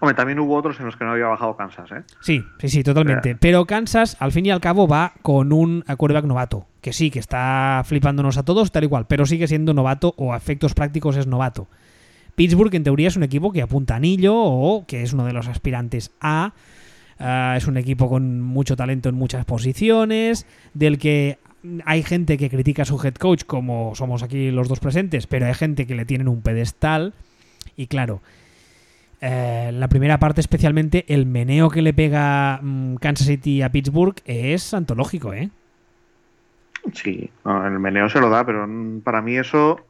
Hombre, también hubo otros en los que no había bajado Kansas, ¿eh? Sí, sí, sí, totalmente. Pero Kansas, al fin y al cabo, va con un quarterback novato. Que sí, que está flipándonos a todos, tal y cual, pero sigue siendo novato o a efectos prácticos es novato. Pittsburgh, en teoría, es un equipo que apunta anillo o que es uno de los aspirantes a. Uh, es un equipo con mucho talento en muchas posiciones, del que hay gente que critica a su head coach, como somos aquí los dos presentes, pero hay gente que le tienen un pedestal. Y claro, eh, la primera parte especialmente, el meneo que le pega mm, Kansas City a Pittsburgh es antológico, ¿eh? Sí, el meneo se lo da, pero para mí eso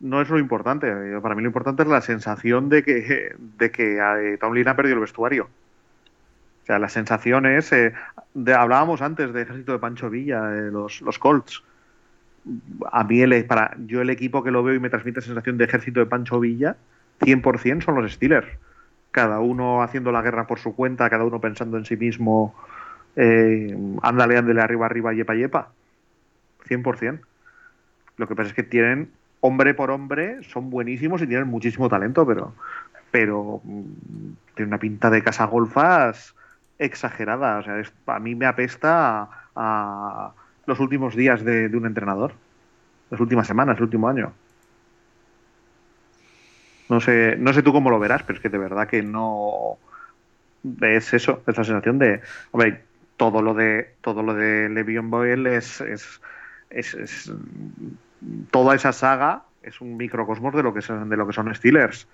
no es lo importante. Para mí lo importante es la sensación de que, de que eh, Tomlin ha perdido el vestuario. O sea, la sensación es... Eh, hablábamos antes de Ejército de Pancho Villa, los, los Colts. A mí, el, para, yo el equipo que lo veo y me transmite sensación de Ejército de Pancho Villa 100% son los Steelers. Cada uno haciendo la guerra por su cuenta, cada uno pensando en sí mismo, eh, ándale, ándale, arriba, arriba, yepa, yepa. 100%. Lo que pasa es que tienen, hombre por hombre, son buenísimos y tienen muchísimo talento, pero, pero mm, tiene una pinta de casa golfas exagerada. O sea, a mí me apesta a, los últimos días de, de un entrenador, las últimas semanas, el último año. No sé, no sé tú cómo lo verás, pero es que de verdad que no es eso, es la sensación de, todo lo de todo lo de Boyle es, es, es, toda esa saga es un microcosmos de lo que son de lo que son Steelers.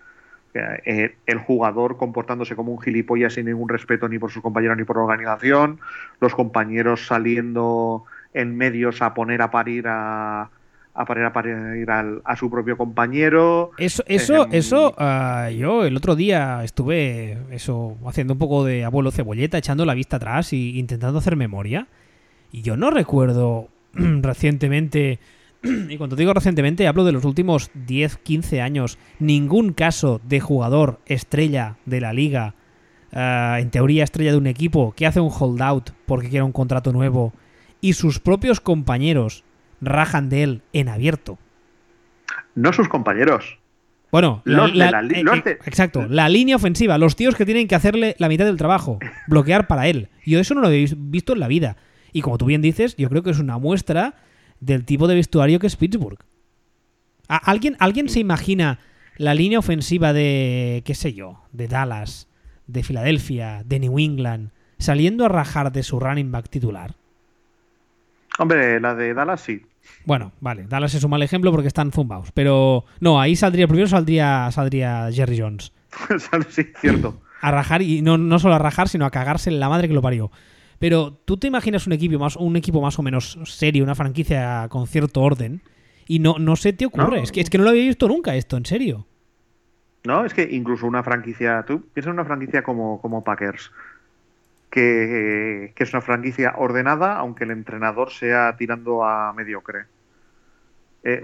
Eh, el jugador comportándose como un gilipollas sin ningún respeto ni por sus compañeros ni por la organización, los compañeros saliendo en medios a poner a parir a, a parir, a, ir al, a su propio compañero. Eso, eso, eso, uh, yo el otro día estuve eso haciendo un poco de abuelo cebolleta, echando la vista atrás e intentando hacer memoria. Y yo no recuerdo recientemente, y cuando digo recientemente hablo de los últimos 10, 15 años, ningún caso de jugador estrella de la liga, uh, en teoría estrella de un equipo, que hace un holdout porque quiere un contrato nuevo y sus propios compañeros rajan de él en abierto. No sus compañeros. Bueno, eh, exacto, la línea ofensiva, los tíos que tienen que hacerle la mitad del trabajo, bloquear para él. Yo eso no lo he visto en la vida. Y como tú bien dices, yo creo que es una muestra del tipo de vestuario que es Pittsburgh. ¿Alguien, ¿Alguien se imagina la línea ofensiva de, qué sé yo, de Dallas, de Filadelfia, de New England, saliendo a rajar de su running back titular? Hombre, la de Dallas sí. Bueno, vale, Dallas es un mal ejemplo porque están zumbados. Pero no, ahí saldría, primero saldría, saldría Jerry Jones. sí, cierto. A rajar, y no, no solo a rajar, sino a cagarse en la madre que lo parió. Pero tú te imaginas un equipo más, un equipo más o menos serio, una franquicia con cierto orden, y no, no se te ocurre. Es, que, es que no lo había visto nunca esto, en serio. No, es que incluso una franquicia, tú piensas en una franquicia como, como Packers, que, es una franquicia ordenada, aunque el entrenador sea tirando a mediocre. Eh,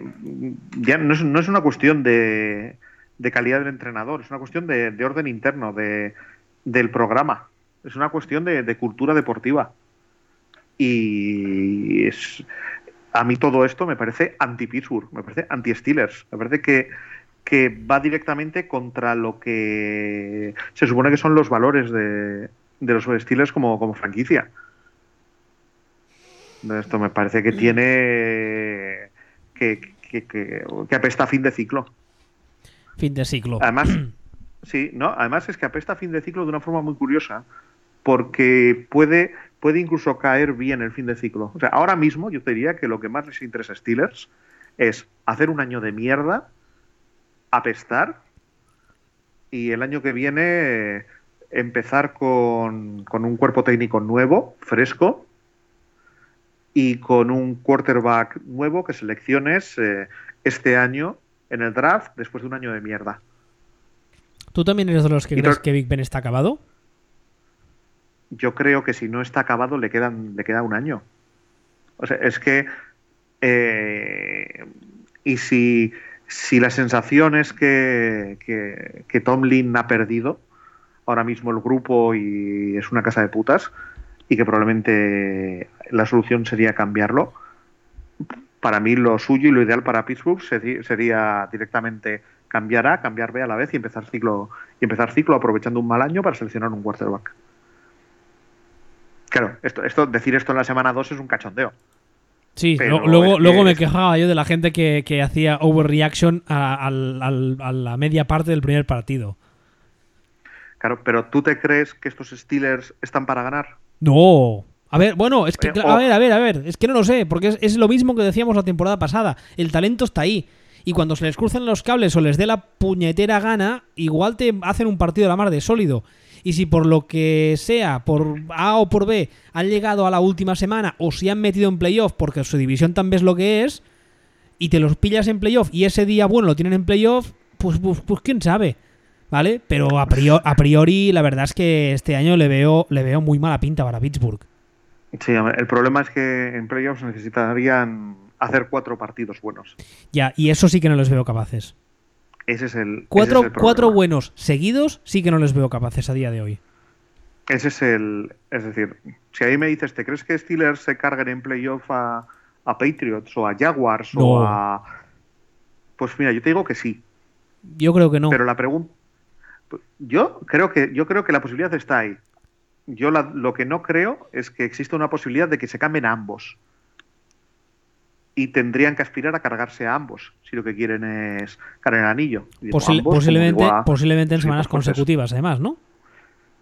ya no es, no es, una cuestión de, de, calidad del entrenador, es una cuestión de, de orden interno, de, del programa. Es una cuestión de, cultura deportiva. Y es, a mí todo esto me parece anti-Pittsburgh, me parece anti-Steelers, me parece que, que va directamente contra lo que se supone que son los valores de, de los Steelers como, como franquicia. Esto me parece que tiene que, que, que, apesta a fin de ciclo. fin de ciclo. Además, sí, ¿no? Además es que apesta fin de ciclo de una forma muy curiosa, porque puede, puede incluso caer bien el fin de ciclo. O sea, ahora mismo yo te diría que lo que más les interesa a Steelers es hacer un año de mierda, apestar, y el año que viene empezar con, con un cuerpo técnico nuevo, fresco, y con un quarterback nuevo que selecciones eh, este año en el draft después de un año de mierda. ¿Tú también eres de los que Y crees que Big Ben está acabado? Yo creo que si no está acabado le, quedan, le queda un año. O sea, es que... eh, y si, si la sensación es que, que, que Tomlin ha perdido ahora mismo el grupo y es una casa de putas y que probablemente la solución sería cambiarlo, para mí lo suyo y lo ideal para Pittsburgh sería directamente cambiar A, cambiar B a la vez y empezar ciclo y empezar ciclo aprovechando un mal año para seleccionar un quarterback. Claro, esto, esto, decir esto en la semana 2 es un cachondeo. Sí, Pero luego, que luego me quejaba yo de la gente que, que hacía overreaction a, a la media parte del primer partido. Claro, pero ¿tú te crees que estos Steelers están para ganar? No. A ver, bueno, es que, Eh, a ver, a ver, a ver, es que no lo sé, porque es, es lo mismo que decíamos la temporada pasada. El talento está ahí. Y cuando se les cruzan los cables o les dé la puñetera gana, igual te hacen un partido de la mar de sólido. Y si por lo que sea, por A o por B, han llegado a la última semana o si han metido en playoff porque su división también es lo que es, y te los pillas en playoff y ese día bueno lo tienen en playoff, pues, pues, pues quién sabe. ¿Vale? Pero a priori, a priori, la verdad es que este año le veo, le veo muy mala pinta para Pittsburgh. Sí, el problema es que en playoffs necesitarían hacer cuatro partidos buenos. Ya, y eso sí que no les veo capaces. Ese es el, ese Cuatro, es el problema. cuatro buenos seguidos sí que no les veo capaces a día de hoy. Ese es el. Es decir, si ahí me dices, ¿te crees que Steelers se carguen en playoff a, a Patriots o a Jaguars No. o a. Pues mira, yo te digo que sí. Yo creo que no. Pero la pregunta. Yo creo que, yo creo que la posibilidad está ahí. Yo la- lo que no creo es que exista una posibilidad de que se cambien a ambos. Y tendrían que aspirar a cargarse a ambos, si lo que quieren es cargar el anillo. Ambos, posiblemente, a- posiblemente en semanas pues, pues consecutivas, además, ¿no?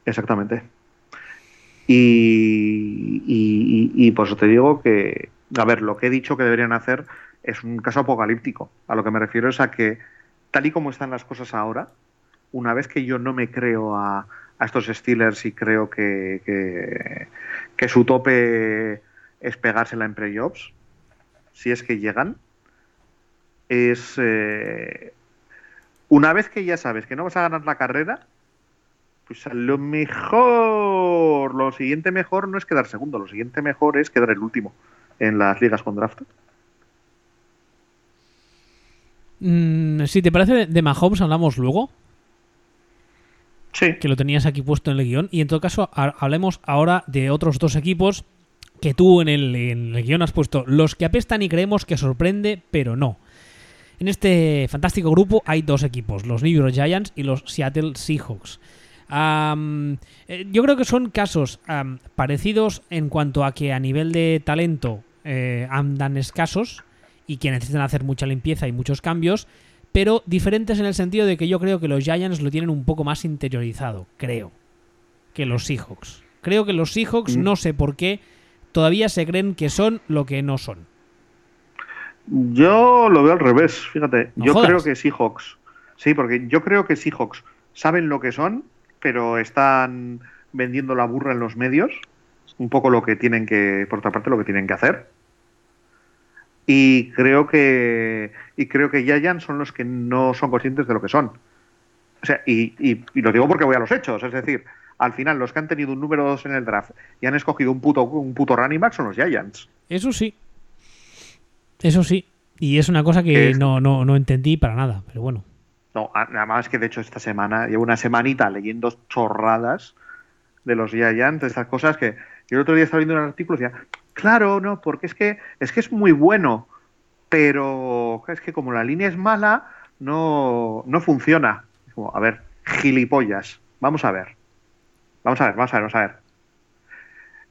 Exactamente. Y, y, y- y por eso te digo que, a ver, lo que he dicho que deberían hacer es un caso apocalíptico. A lo que me refiero es a que, tal y como están las cosas ahora, una vez que yo no me creo a, estos Steelers y creo que, que, su tope es pegársela en playoffs, si es que llegan, es eh, una vez que ya sabes que no vas a ganar la carrera, pues a lo mejor, lo siguiente mejor no es quedar segundo, lo siguiente mejor es quedar el último en las ligas con draft. Mm, si te parece, de Mahomes hablamos luego, Que lo tenías aquí puesto en el guion. Y en todo caso, ha- hablemos ahora de otros dos equipos que tú en el, en el guion has puesto. Los que apestan y creemos que sorprende, pero no. En este fantástico grupo hay dos equipos, los New York Giants y los Seattle Seahawks. Eh, yo creo que son casos parecidos en cuanto a que a nivel de talento eh, andan escasos y que necesitan hacer mucha limpieza y muchos cambios, pero diferentes en el sentido de que yo creo que los Giants lo tienen un poco más interiorizado, creo, que los Seahawks. Creo que los Seahawks, Mm. no sé por qué, todavía se creen que son lo que no son. Yo lo veo al revés, fíjate. No yo jodas. creo que Seahawks. Sí, porque yo creo que Seahawks saben lo que son, pero están vendiendo la burra en los medios. Un poco lo que tienen que, por otra parte, lo que tienen que hacer. Y creo que. Y creo que Giants son los que no son conscientes de lo que son. O sea, y, y- y lo digo porque voy a los hechos. Es decir, al final, los que han tenido un número 2 en el draft y han escogido un puto, un puto running back son los Giants. Eso sí. Eso sí. Y es una cosa que Es- no, no, no entendí para nada, pero bueno. No, a- nada más que de hecho esta semana llevo una semanita leyendo chorradas de los Giants, de estas cosas que yo el otro día estaba viendo un artículo y decía, claro, no, porque es que es que es muy bueno, pero es que como la línea es mala, no, no funciona. A ver, gilipollas, vamos a ver. Vamos a ver, vamos a ver, vamos a ver.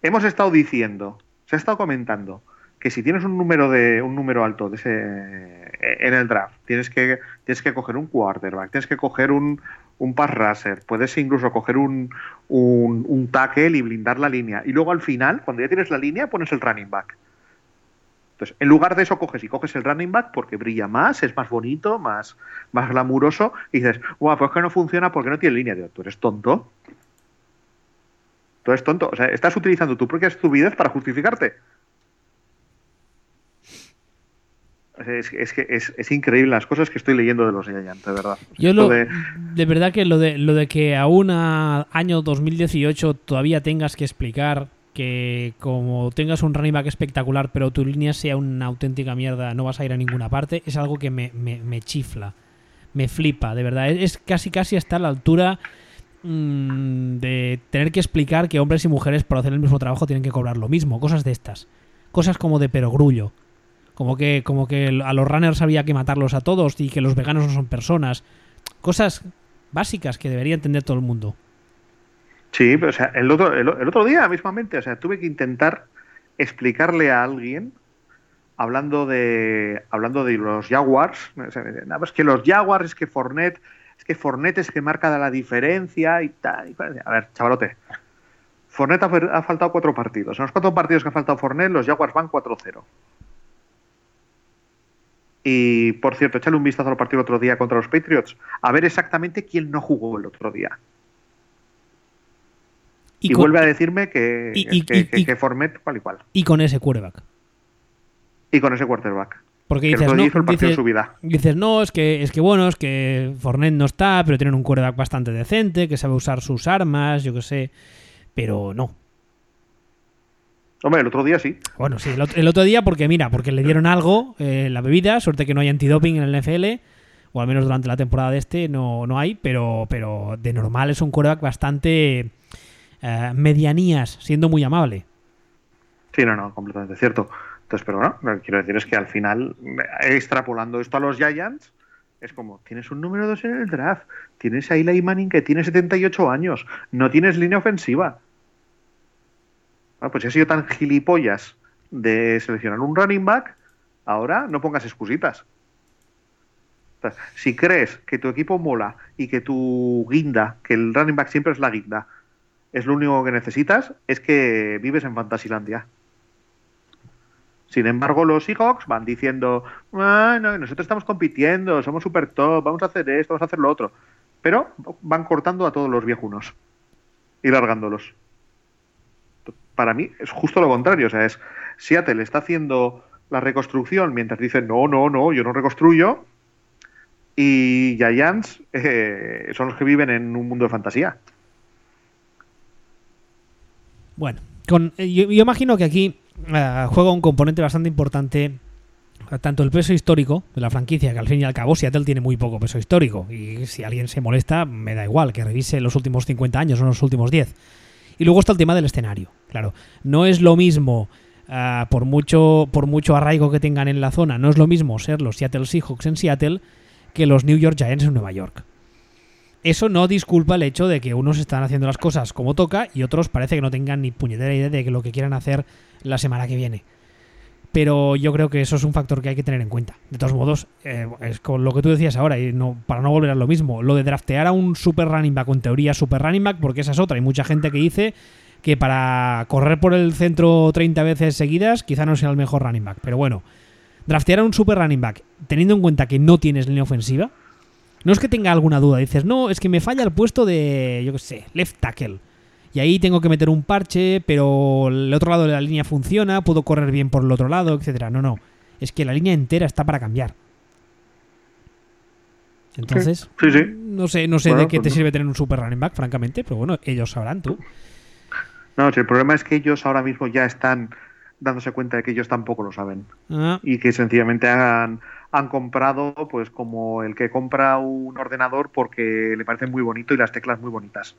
Hemos estado diciendo, se ha estado comentando que si tienes un número de un número alto ese en el draft. Tienes que, tienes que coger un quarterback, tienes que coger un, un pass rusher, puedes incluso coger un, un, un tackle y blindar la línea. Y luego al final, cuando ya tienes la línea, pones el running back. Entonces, en lugar de eso, coges y coges el running back porque brilla más, es más bonito, más, más glamuroso, y dices, guau, pues que no funciona porque no tiene línea. de tú eres tonto. Tú eres tonto. O sea, estás utilizando tu propia estupidez para justificarte. Es, es, que es, es, increíble las cosas que estoy leyendo de los Giants, de verdad. Yo lo, de... de... verdad que lo de, lo de que aún a año 2018 todavía tengas que explicar que como tengas un running back espectacular pero tu línea sea una auténtica mierda, no vas a ir a ninguna parte, es algo que me, me, me chifla, me flipa, de verdad. Es casi casi hasta la altura mmm, de tener que explicar que hombres y mujeres por hacer el mismo trabajo tienen que cobrar lo mismo, cosas de estas. Cosas como de perogrullo. Como que, como que a los runners había que matarlos a todos y que los veganos no son personas. Cosas básicas que debería entender todo el mundo. Sí, pero o sea, el otro, el, otro día mismamente, o sea, tuve que intentar explicarle a alguien, hablando de hablando de los Jaguars, es que los Jaguars, es que Fornet, es que Fornet es que marca la diferencia y tal. A ver, chavalote, Fornet ha, ha, faltado cuatro partidos. En los cuatro partidos que ha faltado Fornet, los Jaguars van 4-0. Y por cierto, échale un vistazo al partido el otro día contra los Patriots, a ver exactamente quién no jugó el otro día. Y, y con, vuelve a decirme que, y, que, que, que, Formet cual y cual. Y con ese quarterback. Y con ese quarterback. Porque dices, no, hizo el partido dices, de su vida. dices, no, es que, es que bueno, es que Fornet no está, pero tienen un quarterback bastante decente, que sabe usar sus armas, yo qué sé. Pero no, Hombre, el otro día sí. Bueno, sí, el, el otro día porque, mira, porque le dieron algo, eh, la bebida, suerte que no hay antidoping en el NFL, o al menos durante la temporada de este no, no hay, pero, pero de normal es un quarterback bastante eh, medianías, siendo muy amable. Sí, no, no, completamente cierto. Entonces, pero bueno, lo que quiero decir es que al final, extrapolando esto a los Giants, es como, tienes un número 2 en el draft, tienes a Eli Manning que tiene 78 años, no tienes línea ofensiva, Ah, pues si has sido tan gilipollas de seleccionar un running back, ahora no pongas excusitas. Si crees que tu equipo mola y que tu guinda, que el running back siempre es la guinda, es lo único que necesitas, es que vives en Fantasilandia. Sin embargo, los Seahawks van diciendo, ah, no, nosotros estamos compitiendo, somos super top, vamos a hacer esto, vamos a hacer lo otro. Pero van cortando a todos los viejunos y largándolos para mí es justo lo contrario. O sea, es Seattle está haciendo la reconstrucción mientras dicen no, no, no, yo no reconstruyo. Y Giants eh, son los que viven en un mundo de fantasía. Bueno, con, yo, imagino que aquí uh, juega un componente bastante importante tanto el peso histórico de la franquicia, que al fin y al cabo Seattle tiene muy poco peso histórico, y si alguien se molesta, me da igual, que revise los últimos 50 años o los últimos 10. Y luego está el tema del escenario. Claro, no es lo mismo, uh, por, mucho, por mucho arraigo que tengan en la zona, no es lo mismo ser los Seattle Seahawks en Seattle que los New York Giants en Nueva York. Eso no disculpa el hecho de que unos están haciendo las cosas como toca y otros parece que no tengan ni puñetera idea de lo que quieran hacer la semana que viene. Pero yo creo que eso es un factor que hay que tener en cuenta. De todos modos, eh, es con lo que tú decías ahora, y no, para no volver a lo mismo, lo de draftear a un super running back, en teoría super running back, porque esa es otra. Hay mucha gente que dice que para correr por el centro 30 veces seguidas quizá no sea el mejor running back. Pero bueno, draftear a un super running back teniendo en cuenta que no tienes línea ofensiva, no es que tenga alguna duda, dices, no, es que me falla el puesto de, yo qué sé, left tackle. Y ahí tengo que meter un parche, pero el otro lado de la línea funciona, puedo correr bien por el otro lado, etcétera. No, no. Es que la línea entera está para cambiar. Entonces, sí, sí. no sé, no sé bueno, de qué pues te sirve tener un super running back, francamente, pero bueno, ellos sabrán tú. No, el problema es que ellos ahora mismo ya están dándose cuenta de que ellos tampoco lo saben. Ah. Y que sencillamente han, han comprado, pues como el que compra un ordenador porque le parece muy bonito y las teclas muy bonitas.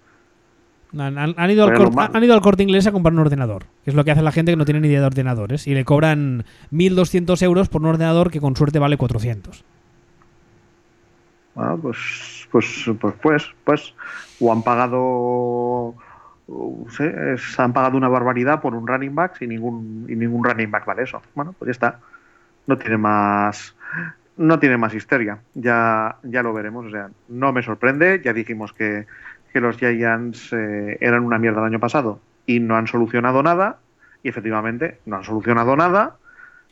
Han, han, han, ido al han ido al corte inglés a comprar un ordenador, que es lo que hace la gente que no tiene ni idea de ordenadores, y le cobran 1.200 euros por un ordenador que con suerte vale 400. Bueno, pues, pues, pues, pues, pues, o han pagado, uh, sé, es- han pagado una barbaridad por un running back y ningún, y ningún running back vale eso. Bueno, pues ya está. No tiene más, no tiene más histeria. Ya, ya lo veremos. O sea, no me sorprende. Ya dijimos que, que los Giants eh, eran una mierda el año pasado y no han solucionado nada. Y efectivamente, no han solucionado nada.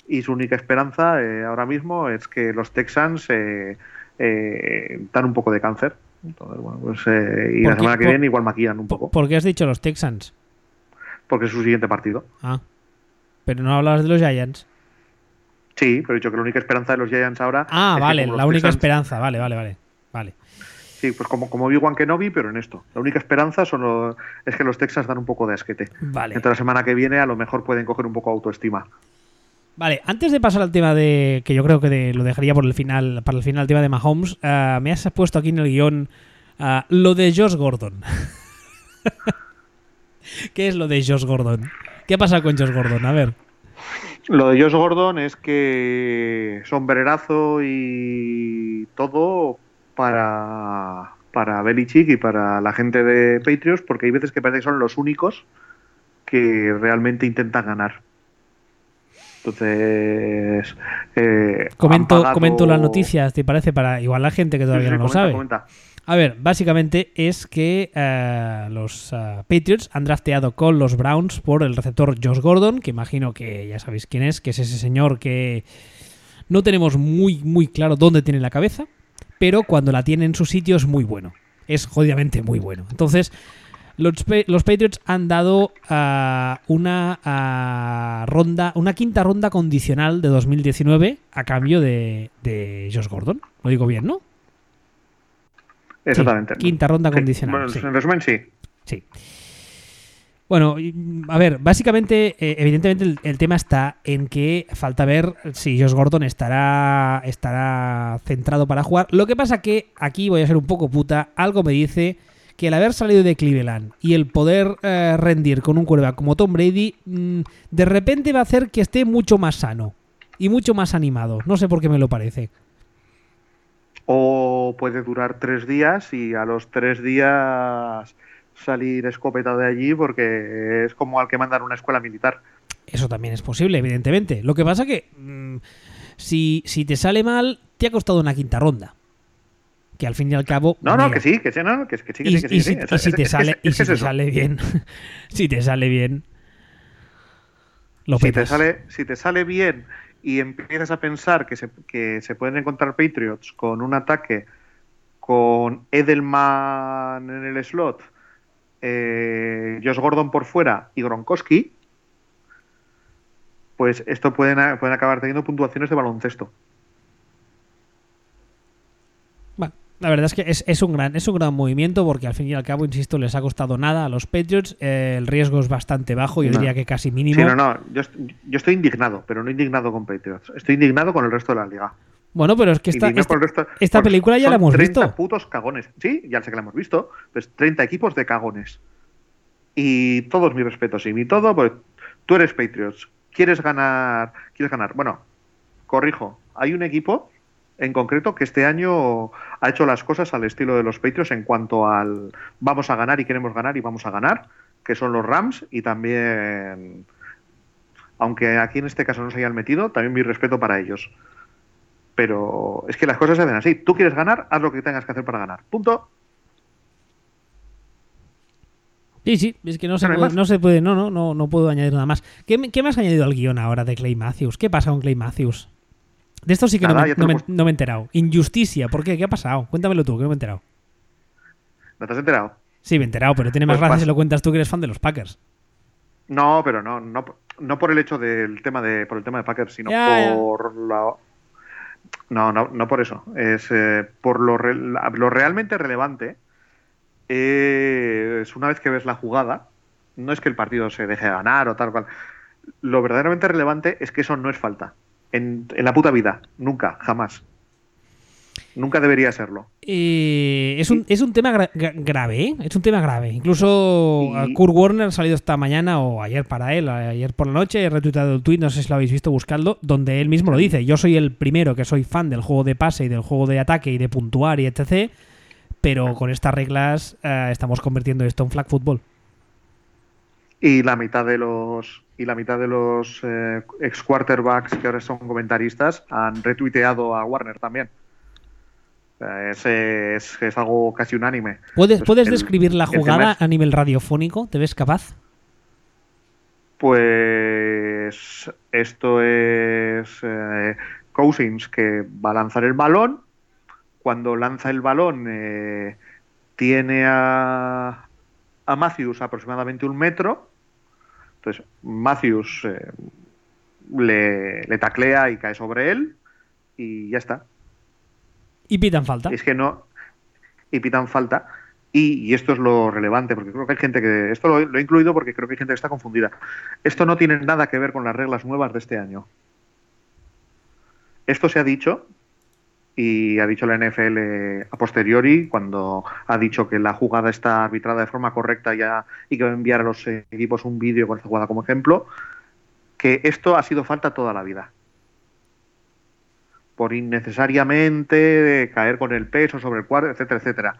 Y su única esperanza eh, ahora mismo es que los Texans eh, dan un poco de cáncer. Entonces, bueno, pues, y la semana que viene igual maquillan un poco. ¿Por qué has dicho los Texans? Porque es su siguiente partido. Ah. Pero no hablabas de los Giants. Sí, pero he dicho que la única esperanza de los Giants ahora. Ah, vale, la única esperanza, vale, vale, vale. Vale. Sí, pues como, como vi Juan Kenobi, pero en esto. La única esperanza son es que los Texas dan un poco de asquete. Vale. Entonces la semana que viene a lo mejor pueden coger un poco de autoestima. Vale, antes de pasar al tema de. que yo creo que lo dejaría por el final. Para el final, el tema de Mahomes. Uh, me has puesto aquí en el guion uh, lo de Josh Gordon. ¿Qué es lo de Josh Gordon? ¿Qué ha pasado con Josh Gordon? A ver. Lo de Josh Gordon es que sombrerazo y todo para, para Belichick y para la gente de Patriots, porque hay veces que parece que son los únicos que realmente intentan ganar. Entonces. Eh, comento, comento las noticias, ¿te parece? Para igual la gente que todavía no lo sabe. A ver, básicamente es que eh, los eh, Patriots han drafteado con los Browns por el receptor Josh Gordon, que imagino que ya sabéis quién es, que es ese señor que no tenemos muy, muy claro dónde tiene la cabeza, pero cuando la tiene en su sitio es muy bueno. Es jodidamente muy bueno. Entonces, los, Patriots han dado eh, una ronda, una quinta ronda condicional de 2019 a cambio de, de Josh Gordon. Lo digo bien, ¿no? Exactamente. quinta ronda condicional. Bueno, En resumen, sí. Sí. Bueno, a ver, básicamente, eh, evidentemente el, tema está en que falta ver si Josh Gordon estará, estará centrado para jugar. Lo que pasa que aquí voy a ser un poco puta, algo me dice que el haber salido de Cleveland y el poder eh, rendir con un quarterback como Tom Brady, mm, de repente va a hacer que esté mucho más sano y mucho más animado. No sé por qué me lo parece o puede durar tres días y a los tres días salir escopeta de allí porque es como al que mandan una escuela militar. Eso también es posible, evidentemente. Lo que pasa que mm, si, si te sale mal, te ha costado una quinta ronda. Que al fin y al cabo. No, no, que sí, que sí, no, que, que sí, que sí, que sí. Y si, te sale, y si te sale bien, si te sale bien, lo si te sale, si te sale bien y empiezas a pensar que se, que se pueden encontrar Patriots con un ataque con Edelman en el slot, eh, Josh Gordon por fuera y Gronkowski, pues esto pueden, pueden acabar teniendo puntuaciones de baloncesto. La verdad es que es, un gran, es un gran movimiento porque al fin y al cabo, insisto, les ha costado nada a los Patriots. Eh, el riesgo es bastante bajo, yo diría que casi mínimo. Sí, no, no. Yo, estoy indignado, pero no indignado con Patriots. Estoy indignado con el resto de la liga. Bueno, pero es que esta, esta, película ya la hemos 30 visto. putos cagones. Sí, ya sé que la hemos visto. Pues 30 equipos de cagones. Y todos mis respetos y mi todo, pues tú eres Patriots. ¿Quieres ganar? ¿Quieres ganar? Bueno, corrijo. Hay un equipo en concreto que este año ha hecho las cosas al estilo de los Patriots en cuanto al vamos a ganar y queremos ganar y vamos a ganar, que son los Rams y también, aunque aquí en este caso no se hayan metido, también mi respeto para ellos. Pero es que las cosas se hacen así. Tú quieres ganar, haz lo que tengas que hacer para ganar. Punto. Sí, sí, es que no se, puede, no se puede, no, no, no, no puedo añadir nada más. ¿Qué, ¿Qué me has añadido al guion ahora de Clay Matthews? ¿Qué pasa con Clay Matthews? De esto sí que no, me, he enterado. Injusticia, ¿por qué? ¿Qué ha pasado? Cuéntamelo tú, que no me he enterado. ¿No te has enterado? Sí, me he enterado, pero tiene más pues gracia si lo cuentas tú que eres fan de los Packers. No, pero no, no, no por el hecho del tema de, por el tema de Packers, sino por la no, no, no por eso. Es eh, por lo, lo, realmente relevante. es una vez que ves la jugada, no es que el partido se deje ganar o tal cual. Lo verdaderamente relevante es que eso no es falta en, la puta vida. Nunca, jamás. Nunca debería serlo. Eh, es, un, es un tema grave, ¿eh? Es un tema grave. Incluso Kurt Warner ha salido esta mañana o ayer para él, ayer por la noche, he retuiteado el tweet, no sé si lo habéis visto buscando, donde él mismo lo dice. Yo soy el primero que soy fan del juego de pase y del juego de ataque y de puntuar y etc. Pero con estas reglas eh, estamos convirtiendo esto en flag football. Y la mitad de los y la mitad de los eh, ex quarterbacks que ahora son comentaristas han retuiteado a Warner también. Es, es, es, algo casi unánime. ¿Puedes, ¿puedes el, describir la jugada es, a nivel radiofónico? ¿Te ves capaz? Pues esto es eh, Cousins que va a lanzar el balón. Cuando lanza el balón eh, tiene a, a Matthews aproximadamente un metro. Entonces Matthews eh, le, le taclea y cae sobre él y ya está. Y pitan falta. Es que no. Y pitan falta. Y, y, esto es lo relevante, porque creo que hay gente que. Esto lo, lo, he incluido porque creo que hay gente que está confundida. Esto no tiene nada que ver con las reglas nuevas de este año. Esto se ha dicho, y ha dicho la NFL a posteriori, cuando ha dicho que la jugada está arbitrada de forma correcta ya, y que va a enviar a los equipos un vídeo con esta jugada como ejemplo, que esto ha sido falta toda la vida por innecesariamente caer con el peso sobre el cuadro, etcétera, etcétera.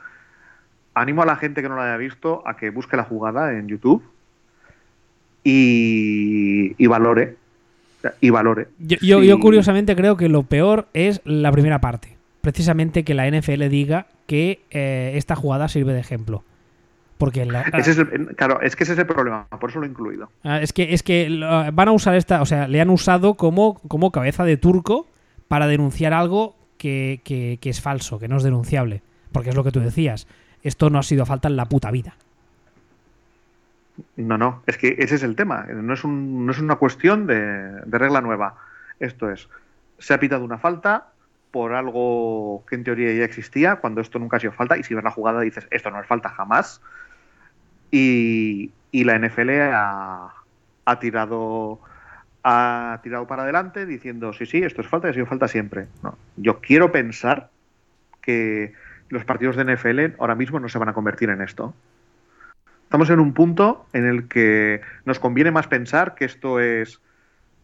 Animo a la gente que no la haya visto a que busque la jugada en YouTube y, y valore. Y valore. Yo, yo, sí. yo, curiosamente creo que lo peor es la primera parte. Precisamente que la NFL diga que eh, esta jugada sirve de ejemplo. Porque la, ese es el, claro, es que ese es el problema, por eso lo he incluido. Es que, es que van a usar esta, o sea, le han usado como, como cabeza de turco para denunciar algo que, que, que, es falso, que no es denunciable. Porque es lo que tú decías. Esto no ha sido falta en la puta vida. No, no, es que ese es el tema. No es, un, no es una cuestión de, regla nueva. Esto es, se ha pitado una falta por algo que en teoría ya existía, cuando esto nunca ha sido falta, y si ves la jugada dices, esto no es falta jamás. Y, la NFL ha, ha tirado ha tirado para adelante diciendo, sí, sí, esto es falta y ha sido falta siempre. Yo quiero pensar que los partidos de NFL ahora mismo no se van a convertir en esto. Estamos en un punto en el que nos conviene más pensar que esto es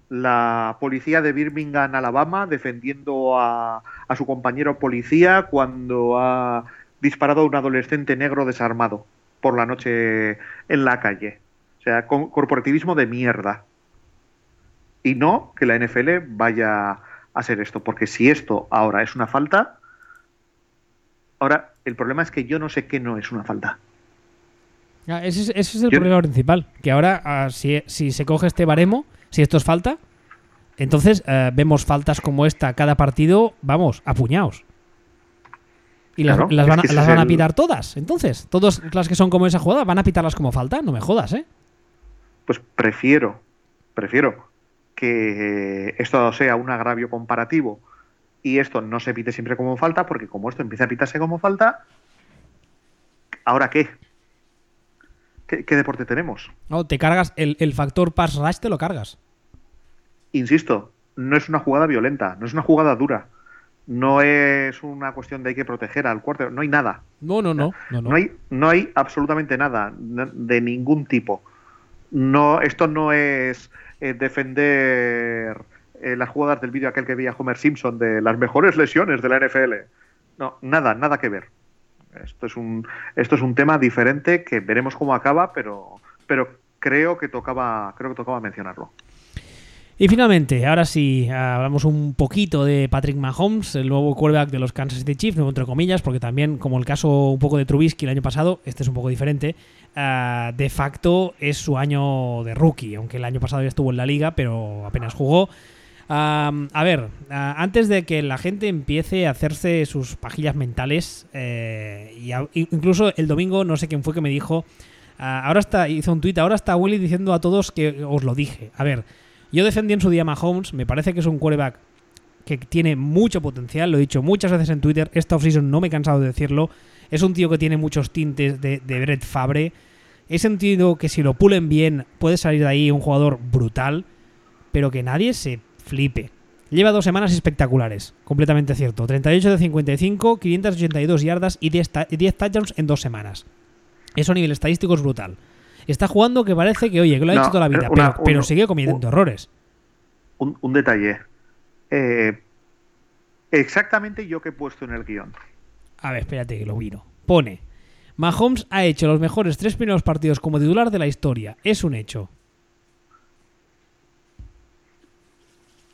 la policía de Birmingham, Alabama, defendiendo a, su compañero policía cuando ha disparado a un adolescente negro desarmado por la noche en la calle. O sea, corporativismo de mierda y no que la NFL vaya a hacer esto, porque si esto ahora es una falta, ahora el problema es que yo no sé qué no es una falta. Ah, ese, es, ese, es, el problema principal, que ahora uh, si, si, se coge este baremo, si esto es falta, entonces uh, vemos faltas como esta cada partido, vamos, apuñados. Y las, claro, las, van, a, las van a pitar todas, entonces, todas las que son como esa jugada, van a pitarlas como falta, no me jodas, ¿eh? Pues prefiero, prefiero que esto sea un agravio comparativo y esto no se pite siempre como falta, porque como esto empieza a pitarse como falta, ¿ahora qué? ¿Qué, qué deporte tenemos? No, te cargas el, el, factor pass rush, te lo cargas. Insisto, no es una jugada violenta, no es una jugada dura. No es una cuestión de hay que proteger al cuarto, no hay nada. No, no, no. No, no. no, hay, no hay absolutamente nada de ningún tipo. No, esto no es eh, defender eh, las jugadas del vídeo aquel que veía Homer Simpson de las mejores lesiones de la NFL. No, nada, nada que ver. Esto es un, esto es un tema diferente que veremos cómo acaba, pero, pero creo que tocaba, creo que tocaba mencionarlo. Y finalmente, ahora sí, hablamos un poquito de Patrick Mahomes, el nuevo quarterback de los Kansas City Chiefs, nuevo entre comillas, porque también, como el caso un poco de Trubisky el año pasado, este es un poco diferente, uh, de facto es su año de rookie, aunque el año pasado ya estuvo en la liga, pero apenas jugó. A ver, antes de que la gente empiece a hacerse sus pajillas mentales, eh, y incluso el domingo no sé quién fue que me dijo, ahora está, hizo un tuit, ahora está Willy diciendo a todos que os lo dije. A ver, yo defendí en su día a Mahomes, me parece que es un quarterback que tiene mucho potencial, lo he dicho muchas veces en Twitter, esta offseason no me he cansado de decirlo, es un tío que tiene muchos tintes de, de Brett Fabre, he sentido que si lo pulen bien puede salir de ahí un jugador brutal, pero que nadie se flipe. Lleva dos semanas espectaculares, completamente cierto. 38 de 55, 582 yardas y 10, 10 touchdowns en dos semanas. Eso a nivel estadístico es brutal. Está jugando que parece que, oye, que lo ha no, hecho toda la vida, una, pero, sigue cometiendo un, errores. Un, detalle. Eh, exactamente yo que he puesto en el guion. A ver, espérate que lo miro. Pone. Mahomes ha hecho los mejores tres primeros partidos como titular de la historia. Es un hecho.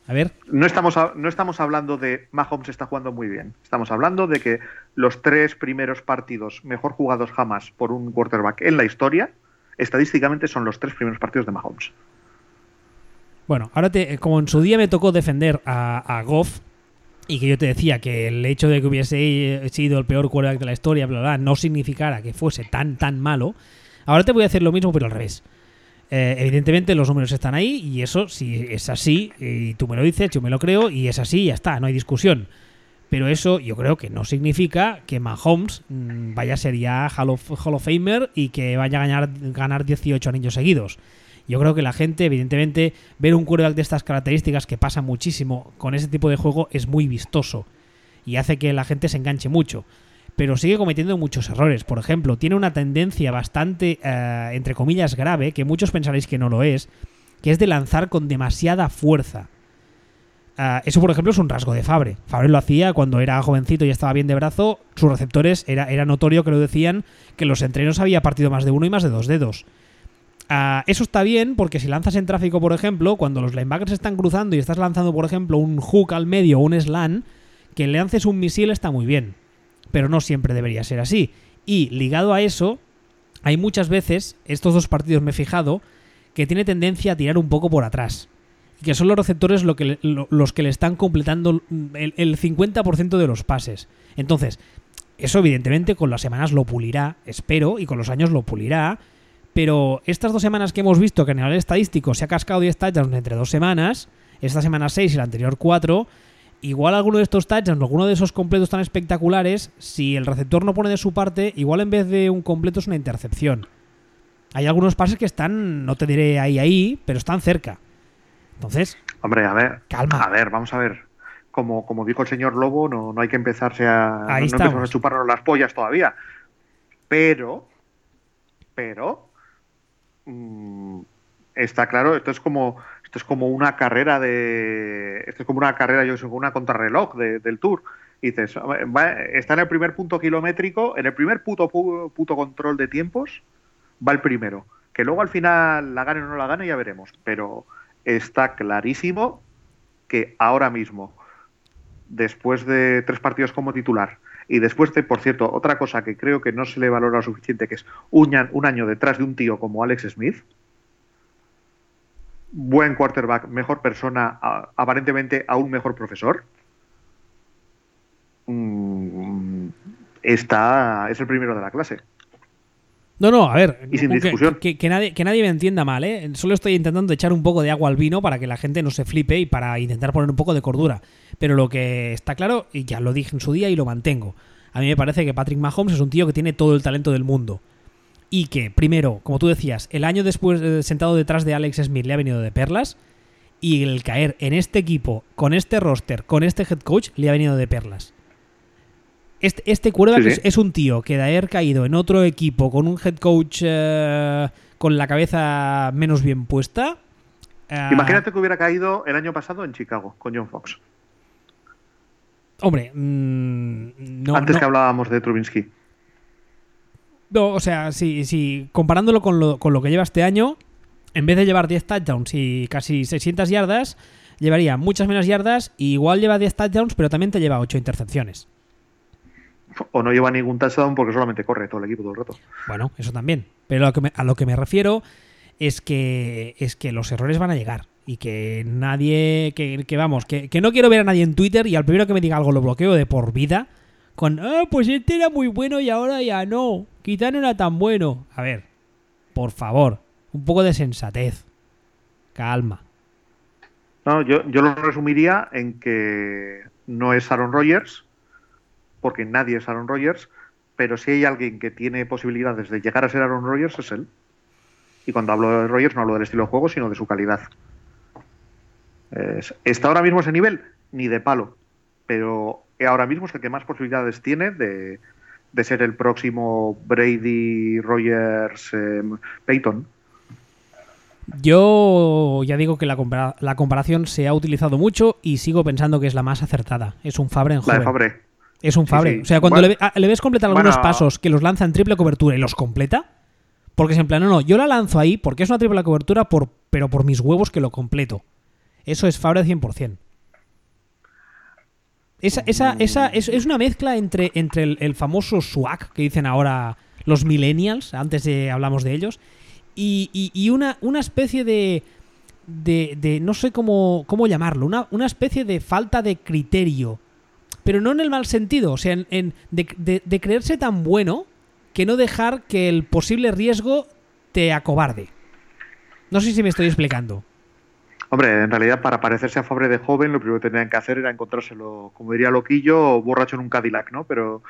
A ver. No estamos, no estamos hablando de Mahomes está jugando muy bien. Estamos hablando de que los tres primeros partidos mejor jugados jamás por un quarterback en la historia, estadísticamente son los tres primeros partidos de Mahomes. Bueno, ahora te, como en su día me tocó defender a, Goff, y que yo te decía que el hecho de que hubiese sido el peor quarterback de la historia, bla, bla, no significara que fuese tan, tan malo, ahora te voy a hacer lo mismo, pero al revés. Eh, evidentemente los números están ahí y eso, si es así, y tú me lo dices, yo me lo creo, y es así, ya está, no hay discusión. Pero eso yo creo que no significa que Mahomes mm, vaya a ser ya Hall of, Famer y que vaya a ganar, ganar 18 anillos seguidos. Yo creo que la gente, evidentemente, ver un quarterback de estas características que pasa muchísimo con ese tipo de juego es muy vistoso y hace que la gente se enganche mucho pero sigue cometiendo muchos errores. Por ejemplo, tiene una tendencia bastante, eh, entre comillas, grave, que muchos pensaréis que no lo es, que es de lanzar con demasiada fuerza. Eh, eso, por ejemplo, es un rasgo de Fabre. Fabre lo hacía cuando era jovencito y estaba bien de brazo. Sus receptores era, era notorio que lo decían que los entrenos había partido más de uno y más de dos dedos. Eh, eso está bien porque si lanzas en tráfico, por ejemplo, cuando los linebackers están cruzando y estás lanzando, por ejemplo, un hook al medio o un slant, que lances un misil está muy bien pero no siempre debería ser así. Y ligado a eso, hay muchas veces, estos dos partidos me he fijado, que tiene tendencia a tirar un poco por atrás. Y que son los receptores lo que los que le están completando el, el 50% de los pases. Entonces, eso evidentemente con las semanas lo pulirá, espero, y con los años lo pulirá. Pero estas dos semanas que hemos visto que en el estadístico se ha cascado 10 touchdowns entre dos semanas, esta semana 6 y la anterior 4, igual alguno de estos touchdowns, alguno de esos completos tan espectaculares, si el receptor no pone de su parte, igual en vez de un completo es una intercepción. Hay algunos pases que están, no te diré ahí, ahí, pero están cerca. Entonces, hombre, a ver, calma. A ver, vamos a ver. Como, como dijo el señor Lobo, no, no hay que empezarse a, ahí no, a chuparnos las pollas todavía. Pero, pero, mm, está claro, esto es como esto es como una carrera de. Esto es como una carrera, yo soy una contrarreloj del Tour. Y dices, está en el primer punto kilométrico, en el primer puto, puto control de tiempos, va el primero. Que luego al final la gane o no la gane, ya veremos. Pero está clarísimo que ahora mismo, después de tres partidos como titular, y después de, por cierto, otra cosa que creo que no se le valora lo suficiente, que es un año detrás de un tío como Alex Smith, buen quarterback, mejor persona, aparentemente aún mejor profesor, mm, está, es el primero de la clase. No, no, a ver, y sin discusión. Que, nadie, que nadie me entienda mal, ¿eh? Solo estoy intentando echar un poco de agua al vino para que la gente no se flipe y para intentar poner un poco de cordura. Pero lo que está claro, y ya lo dije en su día y lo mantengo, a mí me parece que Patrick Mahomes es un tío que tiene todo el talento del mundo y que, primero, como tú decías, el año después eh, sentado detrás de Alex Smith le ha venido de perlas y el caer en este equipo, con este roster, con este head coach, le ha venido de perlas. Este, este Es, un tío que de haber caído en otro equipo con un head coach eh, con la cabeza menos bien puesta. Eh, Imagínate que hubiera caído el año pasado en Chicago con John Fox. Hombre, mm, no. Antes que hablábamos de Trubinsky. No, o sea, si, si comparándolo con lo, con lo que lleva este año, en vez de llevar 10 touchdowns y casi 600 yardas, llevaría muchas menos yardas y igual lleva 10 touchdowns, pero también te lleva 8 intercepciones. O no lleva ningún touchdown porque solamente corre todo el equipo todo el rato. Bueno, eso también. Pero a lo que me, a lo que me refiero es que, es que los errores van a llegar y que nadie, que, que vamos, que, que, no quiero ver a nadie en Twitter y al primero que me diga algo lo bloqueo de por vida con, ah, pues este era muy bueno y ahora ya no. Quizá no era tan bueno. A ver, por favor, un poco de sensatez. Calma. No, yo, yo lo resumiría en que no es Aaron Rodgers, porque nadie es Aaron Rodgers, pero si hay alguien que tiene posibilidades de llegar a ser Aaron Rodgers es él. Y cuando hablo de Rodgers no hablo del estilo de juego, sino de su calidad. ¿Está ahora mismo ese nivel? Ni de palo. Pero ahora mismo es el que más posibilidades tiene de, ser el próximo Brady, Rogers, em, Peyton. Yo ya digo que la, comparación se ha utilizado mucho y sigo pensando que es la más acertada. Es un Fabre en joven. La de Fabre. Es un Fabre. O sea, cuando le, ves completar algunos pasos que los lanza en triple cobertura y los completa, porque es en plan, no, no, yo la lanzo ahí porque es una triple cobertura, por, pero por mis huevos que lo completo. Eso es Fabre 100%. Esa, esa, esa es, es una mezcla entre, entre el, famoso swag que dicen ahora los millennials, antes de hablamos de ellos, y, una, una especie de, de, no sé cómo, cómo llamarlo, una, una especie de falta de criterio pero no en el mal sentido, o sea, en, de, creerse tan bueno que no dejar que el posible riesgo te acobarde. No sé si me estoy explicando. Hombre, en realidad para parecerse a Fabre de joven lo primero que tenían que hacer era encontrárselo, como diría Loquillo, borracho en un Cadillac, ¿no? Pero...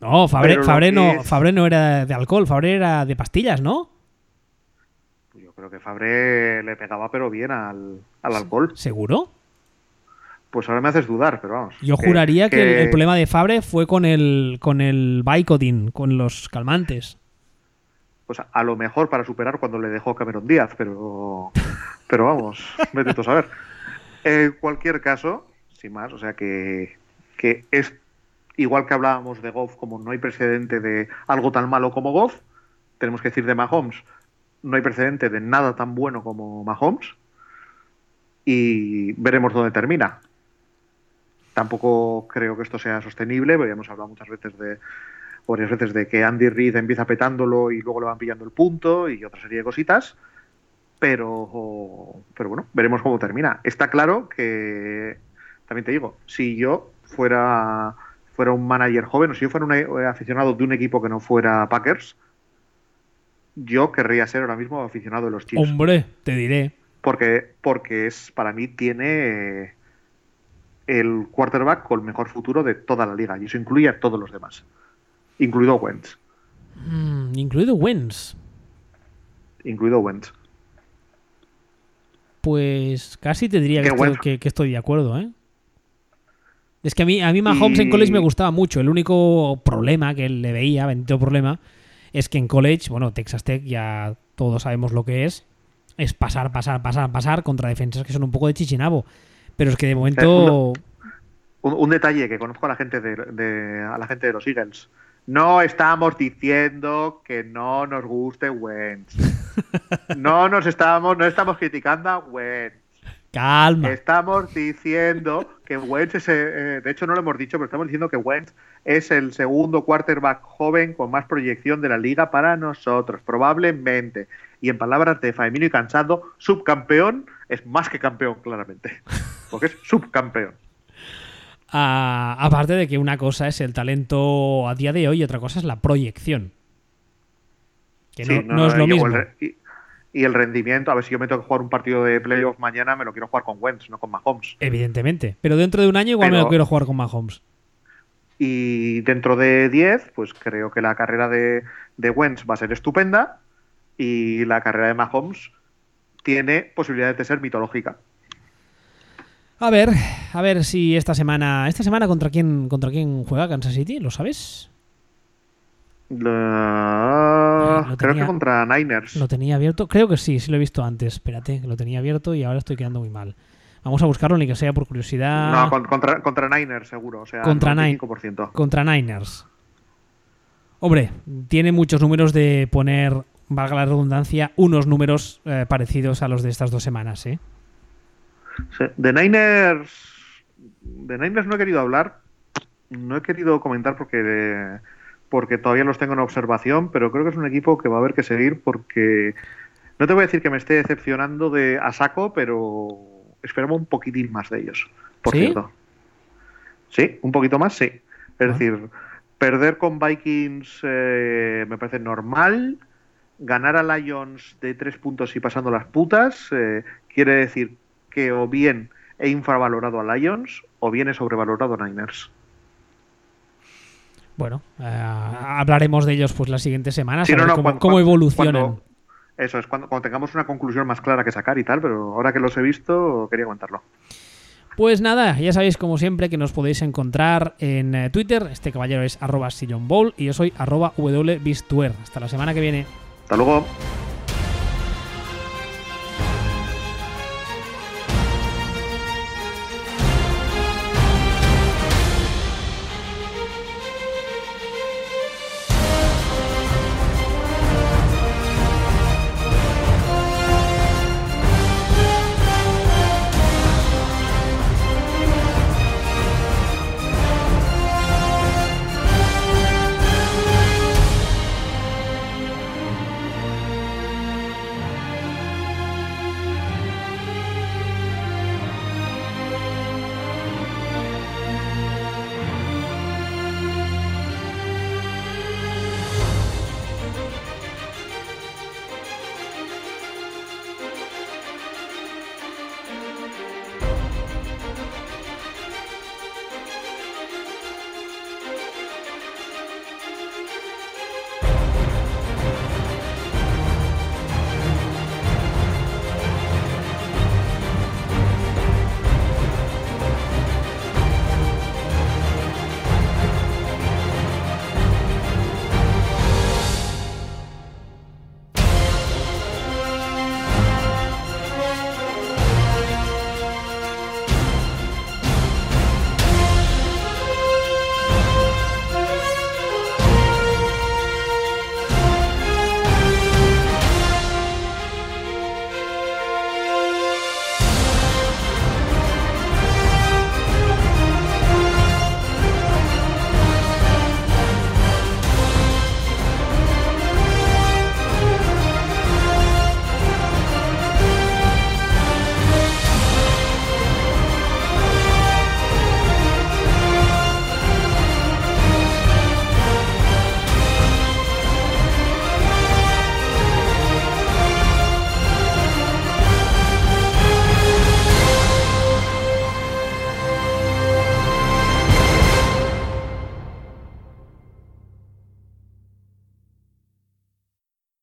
No, Fabre, no, Fabre no era de alcohol, Fabre era de pastillas, ¿no? Yo creo que Fabre le pegaba pero bien al, al alcohol. ¿Seguro? pues ahora me haces dudar, pero vamos. Yo juraría que, el, problema de Fabre fue con el con el Vicodin, con los calmantes. Pues a, lo mejor para superar cuando le dejó Cameron Díaz, pero pero vamos, vete a saber. En cualquier caso, sin más, o sea que, que es igual que hablábamos de Goff, como no hay precedente de algo tan malo como Goff, tenemos que decir de Mahomes, no hay precedente de nada tan bueno como Mahomes y veremos dónde termina. Tampoco creo que esto sea sostenible, porque hemos hablado muchas veces de varias veces de que Andy Reid empieza petándolo y luego le van pillando el punto y otra serie de cositas. Pero, pero bueno, veremos cómo termina. Está claro que, también te digo, si yo fuera, fuera un manager joven o si yo fuera un aficionado de un equipo que no fuera Packers, yo querría ser ahora mismo aficionado de los Chiefs. Hombre, te diré. Porque, porque es, para mí tiene el quarterback con el mejor futuro de toda la liga. Y eso incluye a todos los demás. Incluido Wentz. Mm, incluido Wentz. Incluido Wentz. Pues casi te diría que estoy, de acuerdo, ¿eh? Es que a mí, a mí Mahomes en college me gustaba mucho. El único problema que le veía, bendito problema, es que en college, bueno, Texas Tech ya todos sabemos lo que es, es pasar, pasar, pasar, pasar contra defensas que son un poco de chichinabo. Pero es que de momento. Un, detalle que conozco a la gente de, a la gente de los Eagles. No estamos diciendo que no nos guste Wentz. No nos estamos, no estamos criticando a Wentz. Calma. Estamos diciendo que Wentz es, eh, de hecho no lo hemos dicho, pero estamos diciendo que Wentz es el segundo quarterback joven con más proyección de la liga para nosotros, probablemente. Y en palabras de Faemino y Cansado, subcampeón es más que campeón, claramente. Porque es subcampeón. Ah, aparte de que una cosa es el talento a día de hoy y otra cosa es la proyección. Que no, es lo mismo. y, el rendimiento, a ver si yo me tengo que jugar un partido de playoff mañana, me lo quiero jugar con Wentz, no con Mahomes. Evidentemente. Pero dentro de un año igual me lo quiero jugar con Mahomes. Y dentro de 10, pues creo que la carrera de, de Wentz va a ser estupenda y la carrera de Mahomes tiene posibilidades de ser mitológica. A ver, a ver si esta semana. ¿Esta semana contra quién contra quién juega Kansas City? ¿Lo sabes? creo que contra Niners. Lo tenía abierto. Creo que sí, sí lo he visto antes. Espérate, lo tenía abierto y ahora estoy quedando muy mal. Vamos a buscarlo, ni que sea por curiosidad. No, contra, contra Niners, seguro. O sea, contra, contra Niners. Hombre, tiene muchos números de poner, valga la redundancia, unos números eh, parecidos a los de estas dos semanas, ¿eh? De Niners. De Niners no he querido hablar. No he querido comentar porque, porque todavía los tengo en observación, pero creo que es un equipo que va a haber que seguir porque. No te voy a decir que me esté decepcionando de a saco, pero esperamos un poquitín más de ellos, por cierto. Sí, un poquito más, sí. Es ah. decir, perder con Vikings eh, me parece normal. Ganar a Lions de tres puntos y pasando las putas eh, quiere decir que o bien he infravalorado a Lions o bien he sobrevalorado a Niners. Bueno, eh, hablaremos de ellos pues las siguientes semanas, cómo, evolucionan. eso es, cuando, tengamos una conclusión más clara que sacar y tal, pero ahora que los he visto, quería comentarlo. Pues nada, ya sabéis como siempre que nos podéis encontrar en eh, Twitter. Este caballero es arroba y yo soy arroba Hasta la semana que viene. Hasta luego.